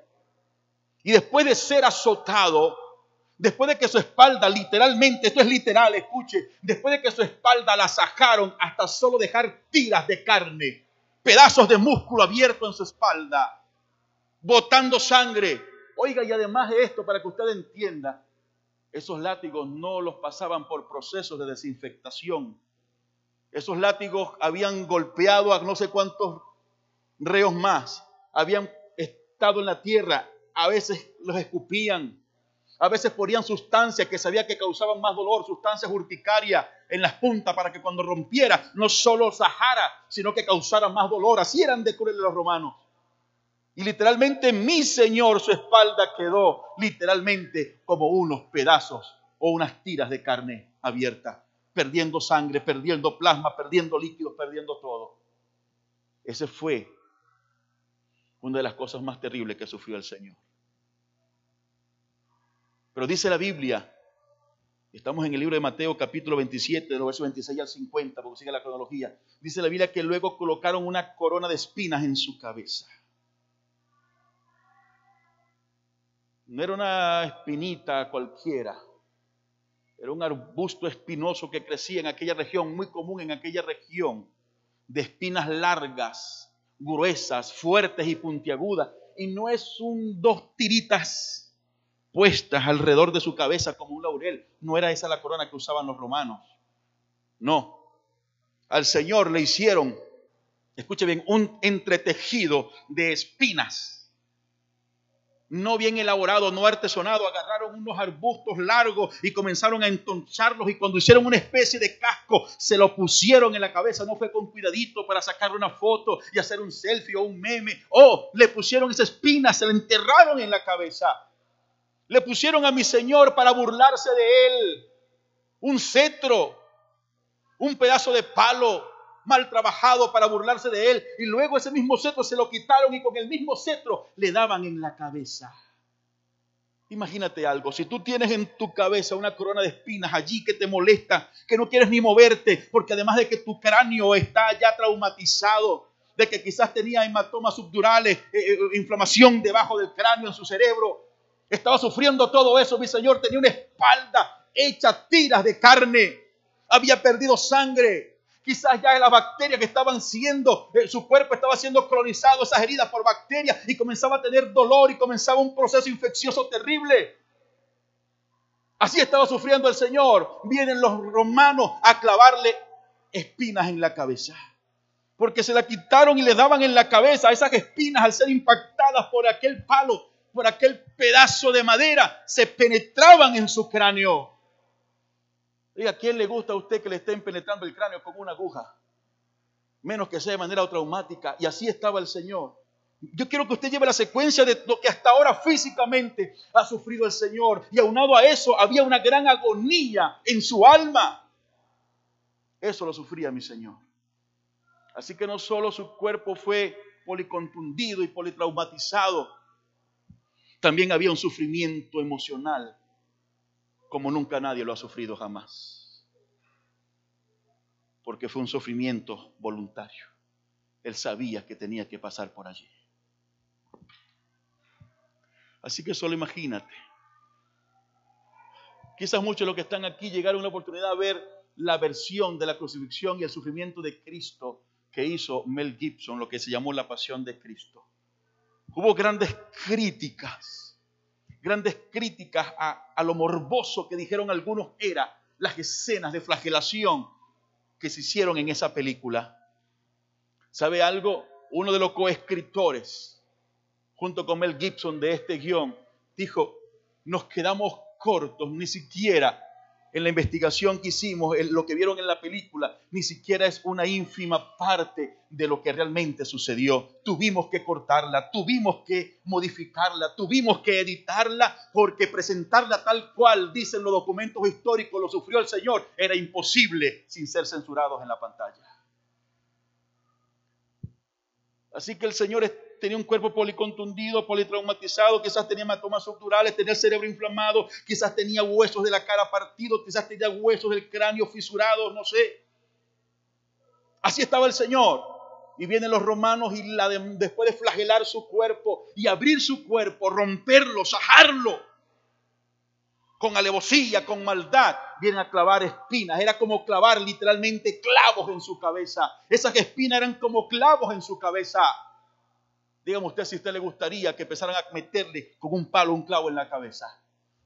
Y después de ser azotado, después de que su espalda literalmente, esto es literal, escuche, después de que su espalda la sajaron hasta solo dejar tiras de carne, pedazos de músculo abierto en su espalda, botando sangre. Oiga, y además de esto, para que usted entienda, esos látigos no los pasaban por procesos de desinfectación. Esos látigos habían golpeado a no sé cuántos reos más, habían estado en la tierra, a veces los escupían, A veces ponían sustancias que sabía que causaban más dolor, sustancias urticarias en las puntas para que cuando rompiera no solo sajara, sino que causara más dolor. Así eran de crueles los romanos. Y literalmente mi Señor, su espalda quedó literalmente como unos pedazos o unas tiras de carne abierta, perdiendo sangre, perdiendo plasma, perdiendo líquidos, perdiendo todo. Ese fue una de las cosas más terribles que sufrió el Señor. Pero dice la Biblia, estamos en el libro de Mateo capítulo 27, de los versos 26 al 50, porque sigue la cronología, dice la Biblia que luego colocaron una corona de espinas en su cabeza. No era una espinita cualquiera, era un arbusto espinoso que crecía en aquella región, muy común en aquella región, de espinas largas, gruesas, fuertes y puntiagudas. Y no es un dos tiritas puestas alrededor de su cabeza como un laurel. No era esa la corona que usaban los romanos. No. Al Señor le hicieron, escuche bien, un entretejido de espinas. No bien elaborado, no artesonado. Agarraron unos arbustos largos y comenzaron a entoncharlos. Y cuando hicieron una especie de casco, se lo pusieron en la cabeza. No fue con cuidadito para sacarle una foto y hacer un selfie o un meme. Oh, le pusieron esa espina, se la enterraron en la cabeza. Le pusieron a mi Señor para burlarse de él. Un cetro, un pedazo de palo mal trabajado para burlarse de él. Y luego ese mismo cetro se lo quitaron y con el mismo cetro le daban en la cabeza. Imagínate algo, si tú tienes en tu cabeza una corona de espinas allí que te molesta, que no quieres ni moverte, porque además de que tu cráneo está ya traumatizado, de que quizás tenía hematomas subdurales, eh, eh, inflamación debajo del cráneo en su cerebro, estaba sufriendo todo eso, mi Señor tenía una espalda hecha tiras de carne. Había perdido sangre. Quizás ya las bacterias que estaban siendo, eh, su cuerpo estaba siendo cronizado, esas heridas por bacterias, y comenzaba a tener dolor y comenzaba un proceso infeccioso terrible. Así estaba sufriendo el Señor. Vienen los romanos a clavarle espinas en la cabeza. Porque se la quitaron y le daban en la cabeza esas espinas al ser impactadas por aquel palo por aquel pedazo de madera, se penetraban en su cráneo. ¿Y a quién le gusta a usted que le estén penetrando el cráneo con una aguja? Menos que sea de manera traumática. Y así estaba el Señor. Yo quiero que usted lleve la secuencia de lo que hasta ahora físicamente ha sufrido el Señor. Y aunado a eso, había una gran agonía en su alma. Eso lo sufría mi Señor. Así que no solo su cuerpo fue policontundido y politraumatizado, también había un sufrimiento emocional como nunca nadie lo ha sufrido jamás. Porque fue un sufrimiento voluntario. Él sabía que tenía que pasar por allí. Así que solo imagínate. Quizás muchos de los que están aquí llegaron a una oportunidad a ver la versión de la crucifixión y el sufrimiento de Cristo que hizo Mel Gibson, lo que se llamó la pasión de Cristo. Hubo grandes críticas, grandes críticas a, lo morboso que dijeron algunos era las escenas de flagelación que se hicieron en esa película. ¿Sabe algo? Uno de los coescritores, junto con Mel Gibson de este guion, dijo, nos quedamos cortos, ni siquiera en la investigación que hicimos, en lo que vieron en la película, ni siquiera es una ínfima parte de lo que realmente sucedió. Tuvimos que cortarla, tuvimos que modificarla, tuvimos que editarla, porque presentarla tal cual dicen los documentos históricos, lo sufrió el Señor, era imposible sin ser censurados en la pantalla. Así que el Señor tenía un cuerpo policontundido, politraumatizado, quizás tenía hematomas subdurales, tenía el cerebro inflamado, quizás tenía huesos de la cara partidos, quizás tenía huesos del cráneo fisurados, no sé. Así estaba el Señor. Y vienen los romanos y la después de flagelar su cuerpo y abrir su cuerpo, romperlo, sajarlo, con alevosía, con maldad, vienen a clavar espinas. Era como clavar literalmente clavos en su cabeza. Esas espinas eran como clavos en su cabeza. Dígame usted si a usted le gustaría que empezaran a meterle con un palo un clavo en la cabeza.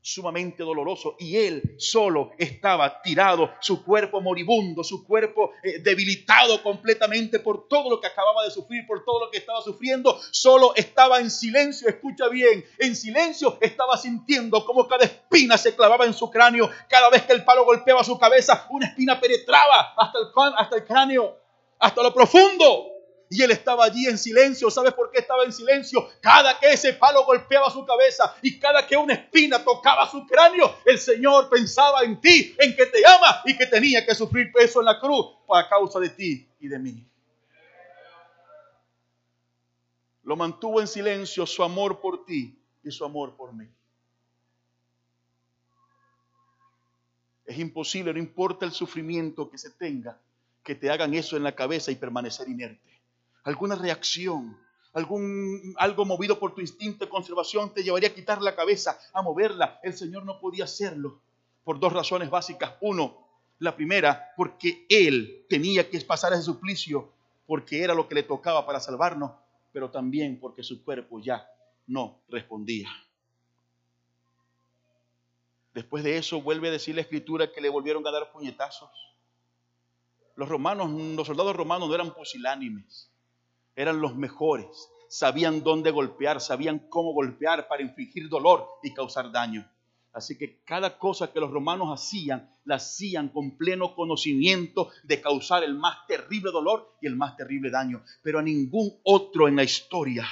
sumamente doloroso. Y él solo estaba tirado, su cuerpo moribundo, su cuerpo eh, debilitado completamente por todo lo que acababa de sufrir, por todo lo que estaba sufriendo, solo estaba en silencio, escucha bien, en silencio estaba sintiendo como cada espina se clavaba en su cráneo, cada vez que el palo golpeaba su cabeza, una espina penetraba hasta el, hasta el cráneo, hasta lo profundo y él estaba allí en silencio. ¿Sabes por qué estaba en silencio? Cada que ese palo golpeaba su cabeza y cada que una espina tocaba su cráneo, el Señor pensaba en ti, en que te ama y que tenía que sufrir peso en la cruz a causa de ti y de mí. Lo mantuvo en silencio su amor por ti y su amor por mí. Es imposible, no importa el sufrimiento que se tenga, que te hagan eso en la cabeza y permanecer inerte alguna reacción, algún, algo movido por tu instinto de conservación te llevaría a quitar la cabeza, a moverla. El Señor no podía hacerlo por dos razones básicas. Uno, la primera, porque Él tenía que pasar ese suplicio, porque era lo que le tocaba para salvarnos, pero también porque su cuerpo ya no respondía. Después de eso vuelve a decir la escritura que le volvieron a dar puñetazos. Los romanos, los soldados romanos no eran pusilánimes eran los mejores, sabían dónde golpear, sabían cómo golpear para infligir dolor y causar daño. Así que cada cosa que los romanos hacían, la hacían con pleno conocimiento de causar el más terrible dolor y el más terrible daño. Pero a ningún otro en la historia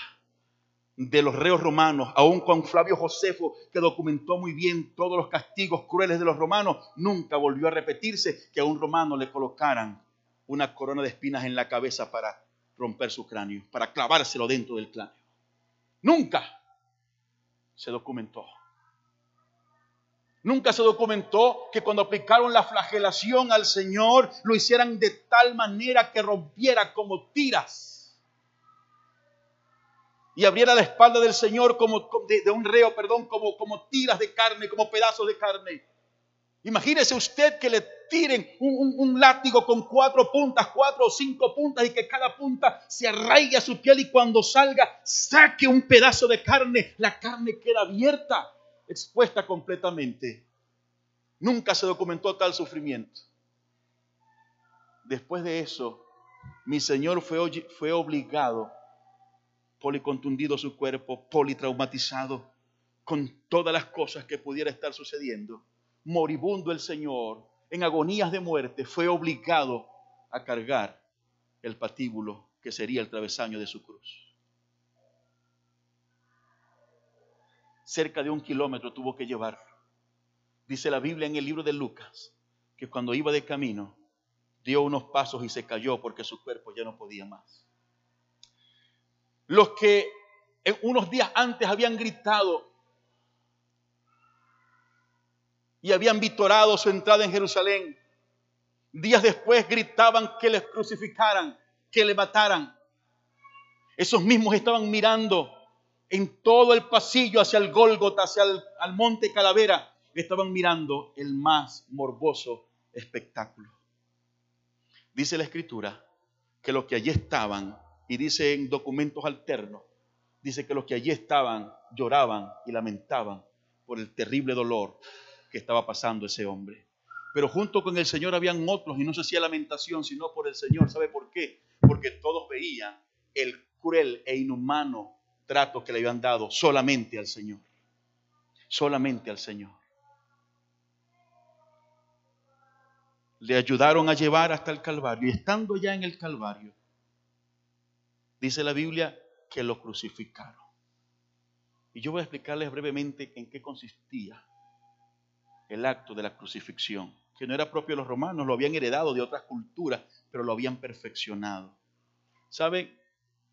de los reos romanos, aun con Flavio Josefo, que documentó muy bien todos los castigos crueles de los romanos, nunca volvió a repetirse que a un romano le colocaran una corona de espinas en la cabeza para romper su cráneo, para clavárselo dentro del cráneo. Nunca se documentó. Nunca se documentó que cuando aplicaron la flagelación al Señor lo hicieran de tal manera que rompiera como tiras y abriera la espalda del Señor como de, un reo, perdón, como, como tiras de carne, como pedazos de carne. Imagínese usted que le tiren un, látigo con cuatro puntas, cuatro o cinco puntas y que cada punta se arraigue a su piel y cuando salga saque un pedazo de carne. La carne queda abierta, expuesta completamente. Nunca se documentó tal sufrimiento. Después de eso, mi Señor fue, fue obligado, policontundido su cuerpo, politraumatizado, con todas las cosas que pudiera estar sucediendo moribundo el Señor, en agonías de muerte, fue obligado a cargar el patíbulo que sería el travesaño de su cruz. Cerca de un kilómetro tuvo que llevarlo. Dice la Biblia en el libro de Lucas que cuando iba de camino dio unos pasos y se cayó porque su cuerpo ya no podía más. Los que unos días antes habían gritado, y habían vitorado su entrada en Jerusalén. Días después gritaban que les crucificaran, que le mataran. Esos mismos estaban mirando en todo el pasillo hacia el Gólgota, hacia el monte Calavera. Estaban mirando el más morboso espectáculo. Dice la escritura que los que allí estaban, y dice en documentos alternos, dice que los que allí estaban lloraban y lamentaban por el terrible dolor estaba pasando ese hombre. Pero junto con el Señor habían otros y no se hacía lamentación sino por el Señor. ¿Sabe por qué? Porque todos veían el cruel e inhumano trato que le habían dado solamente al Señor. Solamente al Señor. Le ayudaron a llevar hasta el Calvario y estando ya en el Calvario, dice la Biblia que lo crucificaron. Y yo voy a explicarles brevemente en qué consistía el acto de la crucifixión, que no era propio de los romanos, lo habían heredado de otras culturas, pero lo habían perfeccionado. ¿Sabe?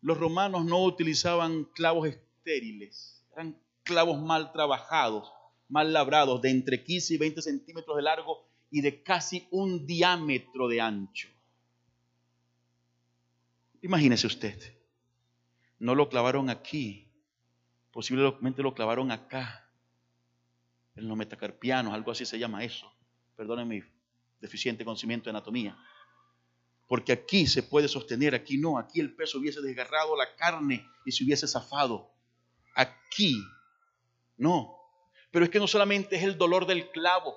Los romanos no utilizaban clavos estériles, eran clavos mal trabajados, mal labrados, de entre 15 y 20 centímetros de largo y de casi un diámetro de ancho. Imagínese usted, no lo clavaron aquí, posiblemente lo clavaron acá en los metacarpianos, algo así se llama eso. Perdónenme deficiente conocimiento de anatomía. Porque aquí se puede sostener, aquí no, aquí el peso hubiese desgarrado la carne y se hubiese zafado. Aquí no. Pero es que no solamente es el dolor del clavo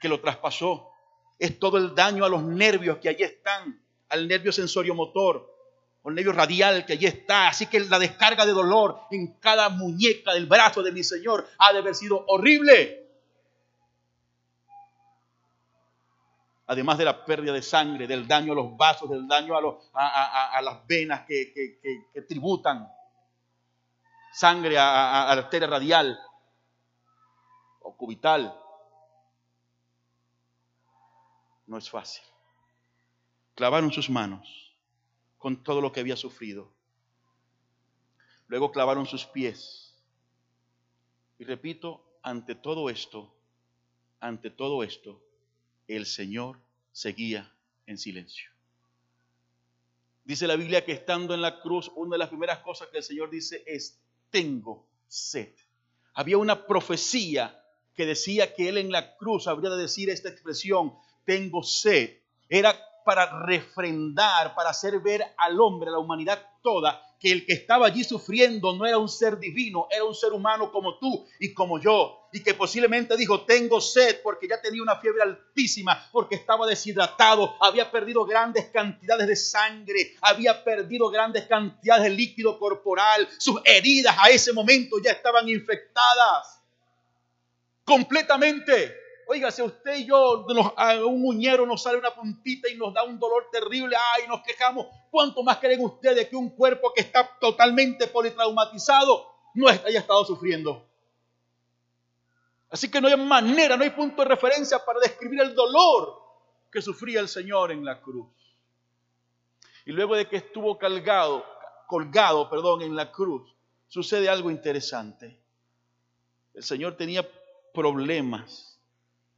que lo traspasó, es todo el daño a los nervios que allí están, al nervio sensoriomotor, el nervio radial que allí está. Así que la descarga de dolor en cada muñeca del brazo de mi Señor ha de haber sido horrible. además de la pérdida de sangre, del daño a los vasos, del daño a, las venas que, tributan, sangre a, la arteria radial o cubital. No es fácil. Clavaron sus manos con todo lo que había sufrido. Luego clavaron sus pies. Y repito, ante todo esto, ante todo esto, el Señor seguía en silencio. Dice la Biblia que estando en la cruz, una de las primeras cosas que el Señor dice es, tengo sed. Había una profecía que decía que Él en la cruz habría de decir esta expresión, tengo sed. Era para refrendar, para hacer ver al hombre, a la humanidad toda, que el que estaba allí sufriendo no era un ser divino, era un ser humano como tú y como yo. Y que posiblemente dijo, tengo sed porque ya tenía una fiebre altísima, porque estaba deshidratado, había perdido grandes cantidades de sangre, había perdido grandes cantidades de líquido corporal, sus heridas a ese momento ya estaban infectadas completamente. Oiga, si usted y yo, a un muñero nos sale una puntita y nos da un dolor terrible, ay, nos quejamos, ¿cuánto más creen ustedes que un cuerpo que está totalmente politraumatizado no haya estado sufriendo? Así que no hay manera, no hay punto de referencia para describir el dolor que sufría el Señor en la cruz. Y luego de que estuvo colgado, colgado, perdón, en la cruz, sucede algo interesante. El Señor tenía problemas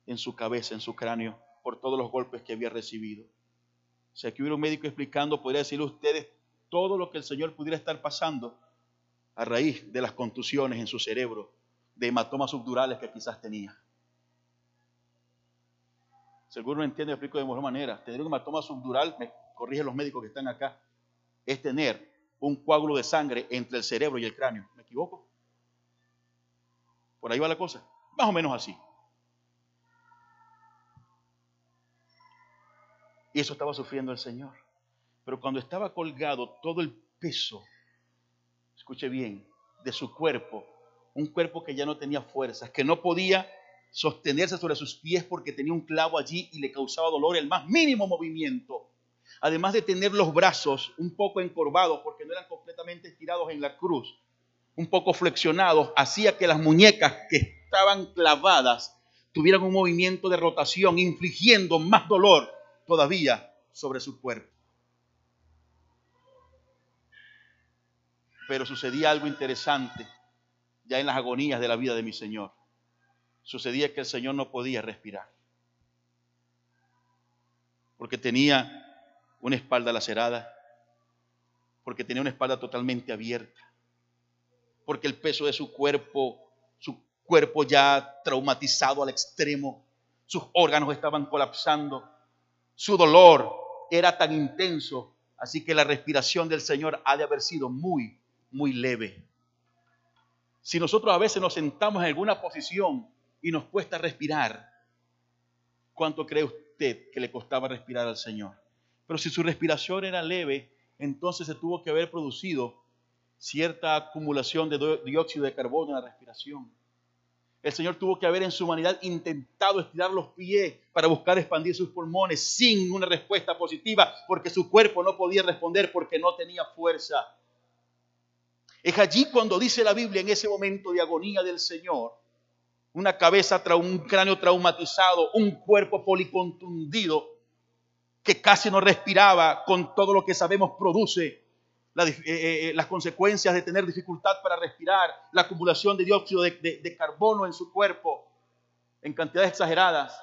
en su cabeza, en su cráneo, por todos los golpes que había recibido. O sea, que hubiera un médico explicando, podría decirle a ustedes todo lo que el Señor pudiera estar pasando a raíz de las contusiones en su cerebro, de hematomas subdurales que quizás tenía. Seguro no entiende, explico de mejor manera. Tener un hematoma subdural, me corrigen los médicos que están acá, es tener un coágulo de sangre entre el cerebro y el cráneo. ¿Me equivoco? Por ahí va la cosa. Más o menos así. Y eso estaba sufriendo el Señor. Pero cuando estaba colgado, todo el peso, escuche bien, de su cuerpo, un cuerpo que ya no tenía fuerzas, que no podía sostenerse sobre sus pies porque tenía un clavo allí y le causaba dolor el más mínimo movimiento. Además de tener los brazos un poco encorvados porque no eran completamente estirados en la cruz, un poco flexionados, hacía que las muñecas que estaban clavadas tuvieran un movimiento de rotación, infligiendo más dolor todavía sobre su cuerpo. Pero sucedía algo interesante ya en las agonías de la vida de mi Señor. Sucedía que el Señor no podía respirar. Porque tenía una espalda lacerada, porque tenía una espalda totalmente abierta, porque el peso de su cuerpo, su cuerpo ya traumatizado al extremo, sus órganos estaban colapsando, su dolor era tan intenso, así que la respiración del Señor ha de haber sido muy, muy leve. Si nosotros a veces nos sentamos en alguna posición y nos cuesta respirar, ¿cuánto cree usted que le costaba respirar al Señor? Pero si su respiración era leve, entonces se tuvo que haber producido cierta acumulación de dióxido de carbono en la respiración. El Señor tuvo que haber en su humanidad intentado estirar los pies para buscar expandir sus pulmones sin una respuesta positiva, porque su cuerpo no podía responder porque no tenía fuerza. Es allí cuando dice la Biblia en ese momento de agonía del Señor, una cabeza, un cráneo traumatizado, un cuerpo policontundido que casi no respiraba con todo lo que sabemos produce eh, eh, las consecuencias de tener dificultad para respirar, la acumulación de dióxido de, carbono en su cuerpo en cantidades exageradas,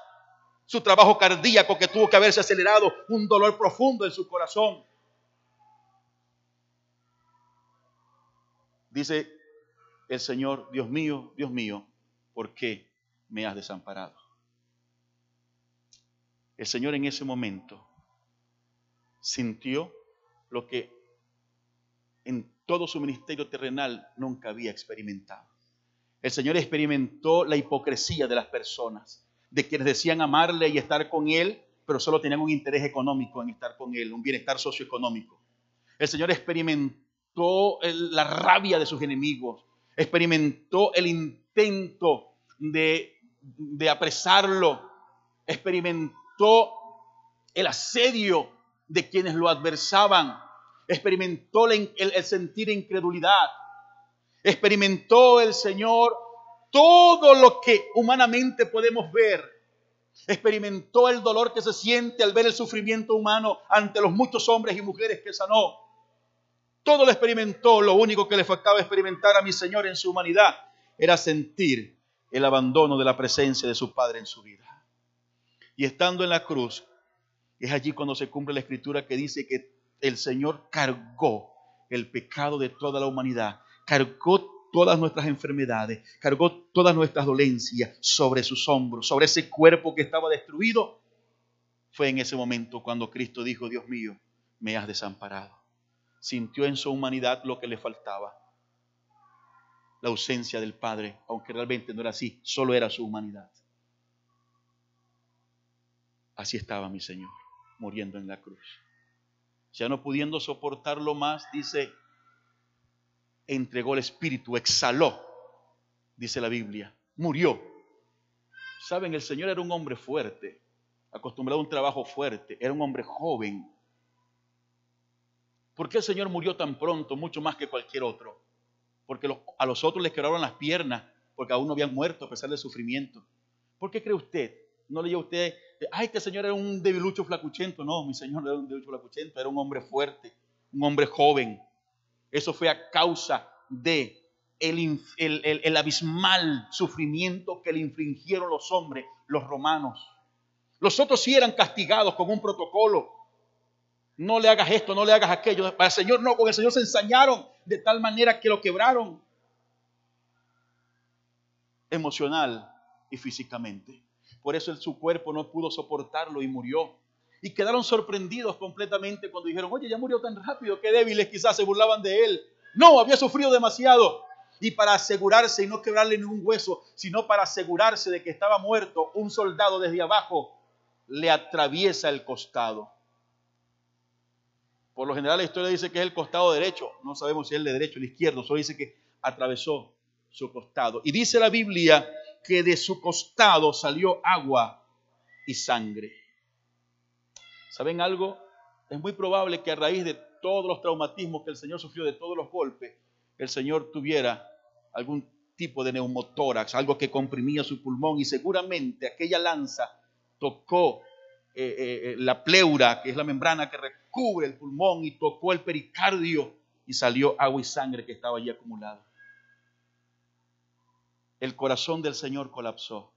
su trabajo cardíaco que tuvo que haberse acelerado, un dolor profundo en su corazón. Dice el Señor, Dios mío, Dios mío, ¿por qué me has desamparado? El Señor en ese momento sintió lo que en todo su ministerio terrenal nunca había experimentado. El Señor experimentó la hipocresía de las personas, de quienes decían amarle y estar con Él, pero solo tenían un interés económico en estar con Él, un bienestar socioeconómico. El Señor experimentó la rabia de sus enemigos, experimentó el intento de, de apresarlo, experimentó el asedio de quienes lo adversaban, experimentó el, sentir incredulidad, experimentó el Señor todo lo que humanamente podemos ver. Experimentó el dolor que se siente al ver el sufrimiento humano ante los muchos hombres y mujeres que sanó. Todo lo experimentó. Lo único que le faltaba experimentar a mi Señor en su humanidad era sentir el abandono de la presencia de su Padre en su vida. Y estando en la cruz, es allí cuando se cumple la escritura que dice que el Señor cargó el pecado de toda la humanidad, cargó todas nuestras enfermedades, cargó todas nuestras dolencias sobre sus hombros, sobre ese cuerpo que estaba destruido. Fue en ese momento cuando Cristo dijo, Dios mío, me has desamparado. Sintió en su humanidad lo que le faltaba, la ausencia del Padre, aunque realmente no era así, solo era su humanidad. Así estaba mi Señor, muriendo en la cruz. Ya no pudiendo soportarlo más, dice, entregó el Espíritu, exhaló, dice la Biblia, murió. Saben, el Señor era un hombre fuerte, acostumbrado a un trabajo fuerte, era un hombre joven. ¿Por qué el Señor murió tan pronto, mucho más que cualquier otro? Porque a los otros les quebraron las piernas, porque aún no habían muerto a pesar del sufrimiento. ¿Por qué cree usted? ¿No leyó usted ay, que el Señor era un debilucho flacuchento. No, mi Señor no era un debilucho flacuchento, era un hombre fuerte, un hombre joven. Eso fue a causa de el, el, abismal sufrimiento que le infringieron los hombres, los romanos. Los otros sí eran castigados con un protocolo. No le hagas esto, no le hagas aquello. Para el Señor no, con el Señor se ensañaron de tal manera que lo quebraron emocional y físicamente. Por eso su cuerpo no pudo soportarlo y murió. Y quedaron sorprendidos completamente cuando dijeron, oye, ya murió tan rápido, qué débiles quizás se burlaban de él. No, había sufrido demasiado. Y para asegurarse y no quebrarle ningún hueso, sino para asegurarse de que estaba muerto, un soldado desde abajo le atraviesa el costado. Por lo general la historia dice que es el costado derecho. No sabemos si es el de derecho o el izquierdo. Solo dice que atravesó su costado. Y dice la Biblia que de su costado salió agua y sangre. ¿Saben algo? Es muy probable que a raíz de todos los traumatismos que el Señor sufrió, de todos los golpes, el Señor tuviera algún tipo de neumotórax, algo que comprimía su pulmón y seguramente aquella lanza tocó eh, eh, eh, la pleura, que es la membrana que recubre el pulmón, y tocó el pericardio y salió agua y sangre que estaba allí acumulada el corazón del Señor colapsó.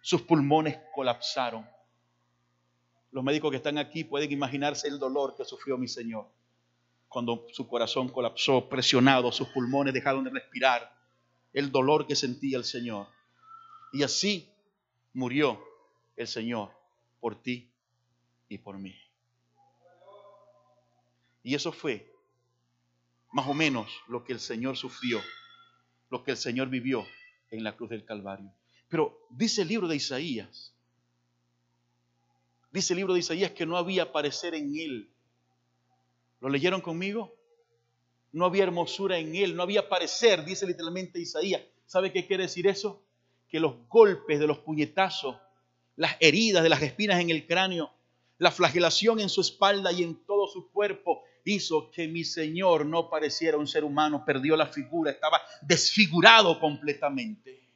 Sus pulmones colapsaron. Los médicos que están aquí pueden imaginarse el dolor que sufrió mi Señor cuando su corazón colapsó, presionado, sus pulmones dejaron de respirar, el dolor que sentía el Señor. Y así murió el Señor por ti y por mí. Y eso fue más o menos lo que el Señor sufrió, lo que el Señor vivió en la cruz del Calvario. Pero dice el libro de Isaías, dice el libro de Isaías que no había parecer en él. ¿Lo leyeron conmigo? No había hermosura en él, no había parecer, dice literalmente Isaías. ¿Sabe qué quiere decir eso? Que los golpes de los puñetazos, las heridas de las espinas en el cráneo, la flagelación en su espalda y en todo su cuerpo hizo que mi Señor no pareciera un ser humano, perdió la figura, estaba desfigurado completamente.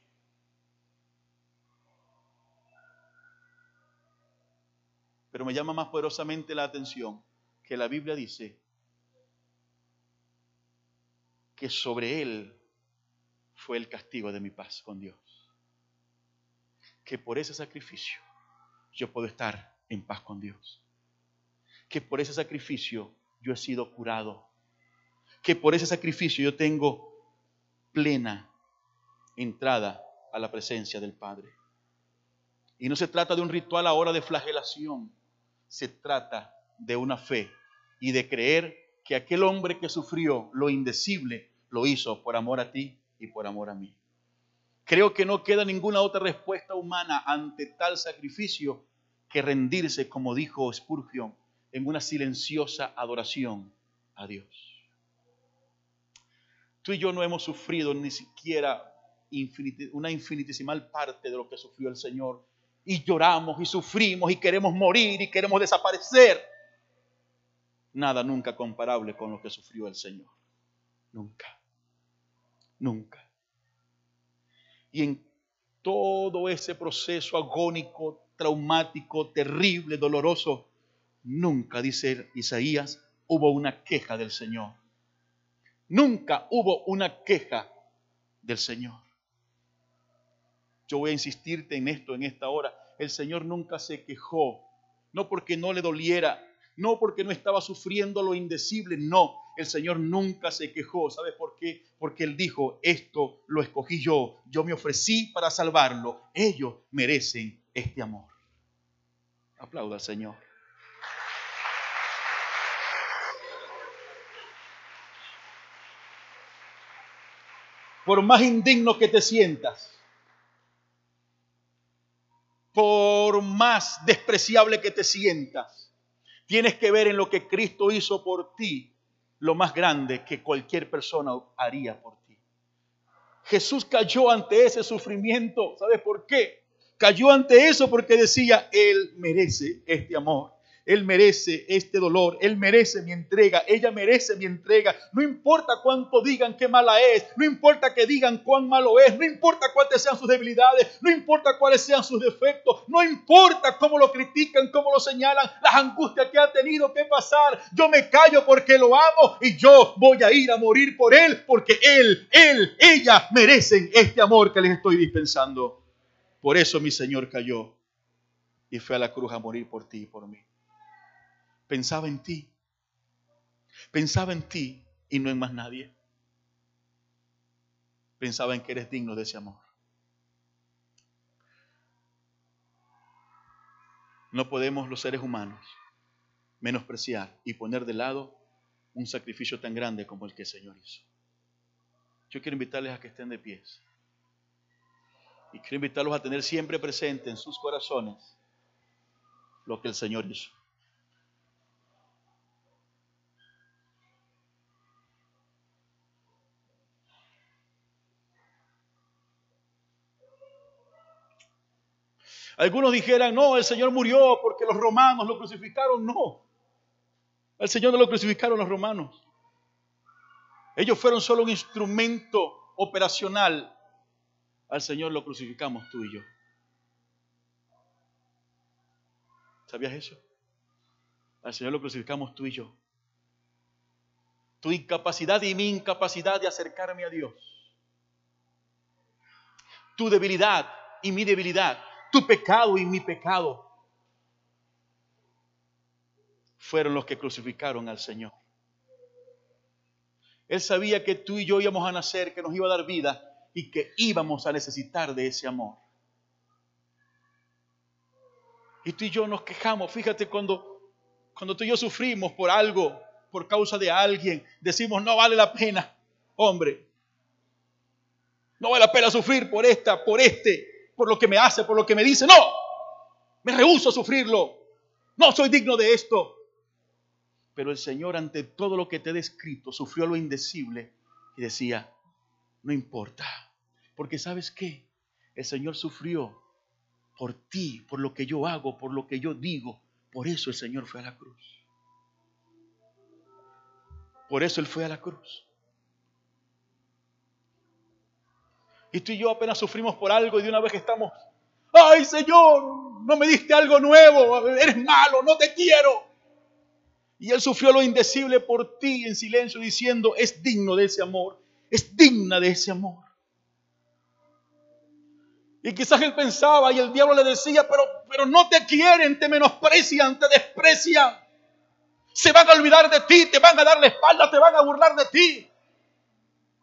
Pero me llama más poderosamente la atención que la Biblia dice que sobre él fue el castigo de mi paz con Dios. Que por ese sacrificio yo puedo estar en paz con Dios. Que por ese sacrificio yo he sido curado. Que por ese sacrificio yo tengo plena entrada a la presencia del Padre. Y no se trata de un ritual ahora de flagelación, se trata de una fe y de creer que aquel hombre que sufrió lo indecible lo hizo por amor a ti y por amor a mí. Creo que no queda ninguna otra respuesta humana ante tal sacrificio que rendirse, como dijo Spurgeon, en una silenciosa adoración a Dios. Tú y yo no hemos sufrido ni siquiera una infinitesimal parte de lo que sufrió el Señor. Y lloramos y sufrimos y queremos morir y queremos desaparecer. Nada nunca comparable con lo que sufrió el Señor. Nunca. Nunca. Y en todo ese proceso agónico, traumático, terrible, doloroso, nunca, dice Isaías, hubo una queja del Señor. Nunca hubo una queja del Señor. Yo voy a insistirte en esto en esta hora. El Señor nunca se quejó, no porque no le doliera, no porque no estaba sufriendo lo indecible, no. El Señor nunca se quejó. ¿Sabes por qué? Porque Él dijo, esto lo escogí yo, yo me ofrecí para salvarlo. Ellos merecen este amor. Aplauda al Señor. Por más indigno que te sientas, por más despreciable que te sientas, tienes que ver en lo que Cristo hizo por ti lo más grande que cualquier persona haría por ti. Jesús cayó ante ese sufrimiento. ¿Sabes por qué? Cayó ante eso porque decía, Él merece este amor. Él merece este dolor, Él merece mi entrega, ella merece mi entrega. No importa cuánto digan qué mala es, no importa que digan cuán malo es, no importa cuáles sean sus debilidades, no importa cuáles sean sus defectos, no importa cómo lo critican, cómo lo señalan, las angustias que ha tenido que pasar. Yo me callo porque lo amo y yo voy a ir a morir por Él porque Él, Él, ella merecen este amor que les estoy dispensando. Por eso mi Señor cayó y fue a la cruz a morir por ti y por mí pensaba en ti. Pensaba en ti y no en más nadie. Pensaba en que eres digno de ese amor. No podemos los seres humanos menospreciar y poner de lado un sacrificio tan grande como el que el Señor hizo. Yo quiero invitarles a que estén de pies. Y quiero invitarlos a tener siempre presente en sus corazones lo que el Señor hizo. Algunos dijeran, no, el Señor murió porque los romanos lo crucificaron. No, el Señor no lo crucificaron los romanos. Ellos fueron solo un instrumento operacional. Al Señor lo crucificamos tú y yo. ¿Sabías eso? Al Señor lo crucificamos tú y yo. Tu incapacidad y mi incapacidad de acercarme a Dios. Tu debilidad y mi debilidad tu pecado y mi pecado, fueron los que crucificaron al Señor. Él sabía que tú y yo íbamos a nacer, que nos iba a dar vida y que íbamos a necesitar de ese amor. Y tú y yo nos quejamos. Fíjate cuando, cuando tú y yo sufrimos por algo, por causa de alguien, decimos no vale la pena, hombre. No vale la pena sufrir por esta, por este por lo que me hace, por lo que me dice. No, me rehúso a sufrirlo. No soy digno de esto. Pero el Señor ante todo lo que te he descrito sufrió lo indecible y decía, no importa, porque sabes qué, el Señor sufrió por ti, por lo que yo hago, por lo que yo digo. Por eso el Señor fue a la cruz. Por eso Él fue a la cruz. Y tú y yo apenas sufrimos por algo y de una vez que estamos, ay Señor, no me diste algo nuevo, eres malo, no te quiero. Y Él sufrió lo indecible por ti en silencio diciendo, es digno de ese amor, es digna de ese amor. Y quizás Él pensaba y el diablo le decía, pero, pero no te quieren, te menosprecian, te desprecian. Se van a olvidar de ti, te van a dar la espalda, te van a burlar de ti.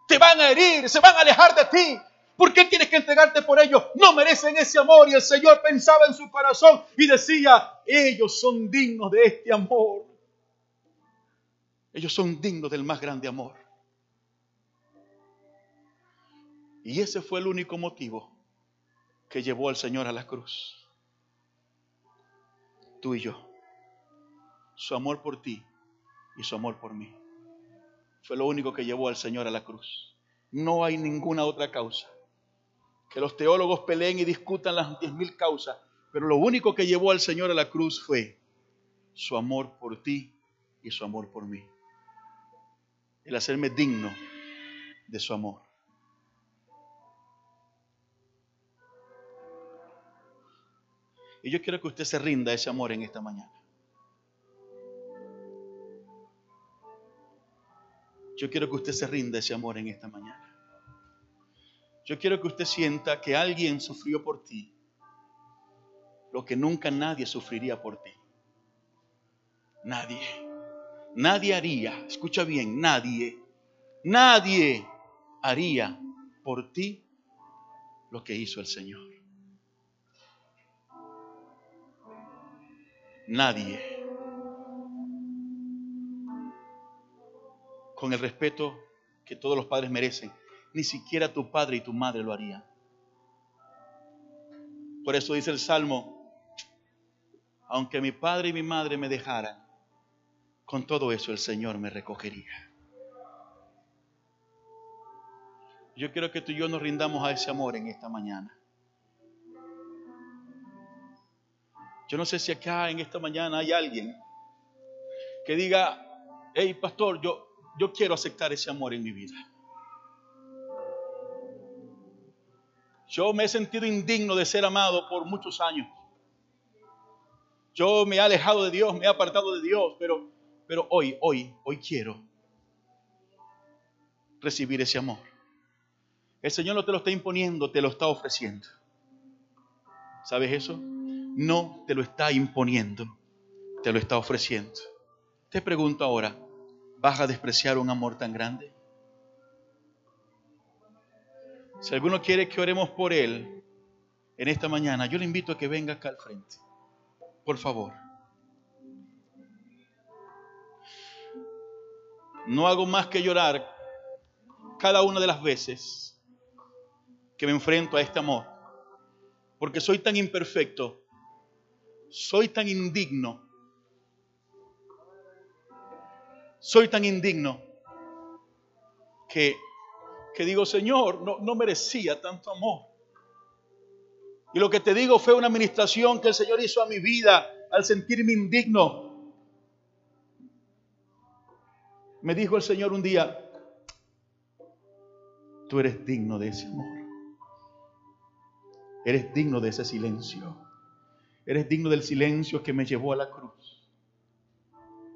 Te van a herir, se van a alejar de ti. ¿Por qué tienes que entregarte por ellos? No merecen ese amor. Y el Señor pensaba en su corazón y decía, ellos son dignos de este amor. Ellos son dignos del más grande amor. Y ese fue el único motivo que llevó al Señor a la cruz. Tú y yo. Su amor por ti y su amor por mí. Fue lo único que llevó al Señor a la cruz. No hay ninguna otra causa. Que los teólogos peleen y discutan las diez mil causas, pero lo único que llevó al Señor a la cruz fue su amor por ti y su amor por mí. El hacerme digno de su amor. Y yo quiero que usted se rinda a ese amor en esta mañana. Yo quiero que usted se rinda a ese amor en esta mañana. Yo quiero que usted sienta que alguien sufrió por ti lo que nunca nadie sufriría por ti. Nadie. Nadie haría, escucha bien, nadie, nadie haría por ti lo que hizo el Señor. Nadie. Con el respeto que todos los padres merecen, ni siquiera tu padre y tu madre lo harían. Por eso dice el Salmo, aunque mi padre y mi madre me dejaran, con todo eso el Señor me recogería. Yo quiero que tú y yo nos rindamos a ese amor en esta mañana. Yo no sé si acá en esta mañana hay alguien que diga, hey pastor, yo, yo quiero aceptar ese amor en mi vida. Yo me he sentido indigno de ser amado por muchos años. Yo me he alejado de Dios, me he apartado de Dios, pero, pero hoy, hoy, hoy quiero recibir ese amor. El Señor no te lo está imponiendo, te lo está ofreciendo. ¿Sabes eso? no te lo está imponiendo, te lo está ofreciendo. Te pregunto ahora, ¿vas a despreciar un amor tan grande? Si alguno quiere que oremos por él en esta mañana, yo le invito a que venga acá al frente. Por favor. No hago más que llorar cada una de las veces que me enfrento a este amor, porque soy tan imperfecto soy tan indigno, soy tan indigno que, que digo, Señor, no, no merecía tanto amor. Y lo que te digo fue una administración que el Señor hizo a mi vida al sentirme indigno. Me dijo el Señor un día, tú eres digno de ese amor. Eres digno de ese silencio. Eres digno del silencio que me llevó a la cruz.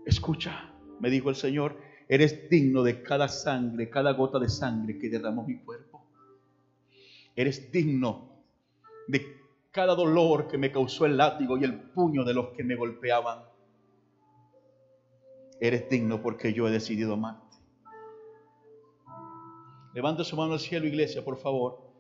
Escucha, me dijo el Señor, eres digno de cada sangre, cada gota de sangre que derramó mi cuerpo. Eres digno de cada dolor que me causó el látigo y el puño de los que me golpeaban. Eres digno porque yo he decidido amarte. Levanta su mano al cielo, iglesia, por favor.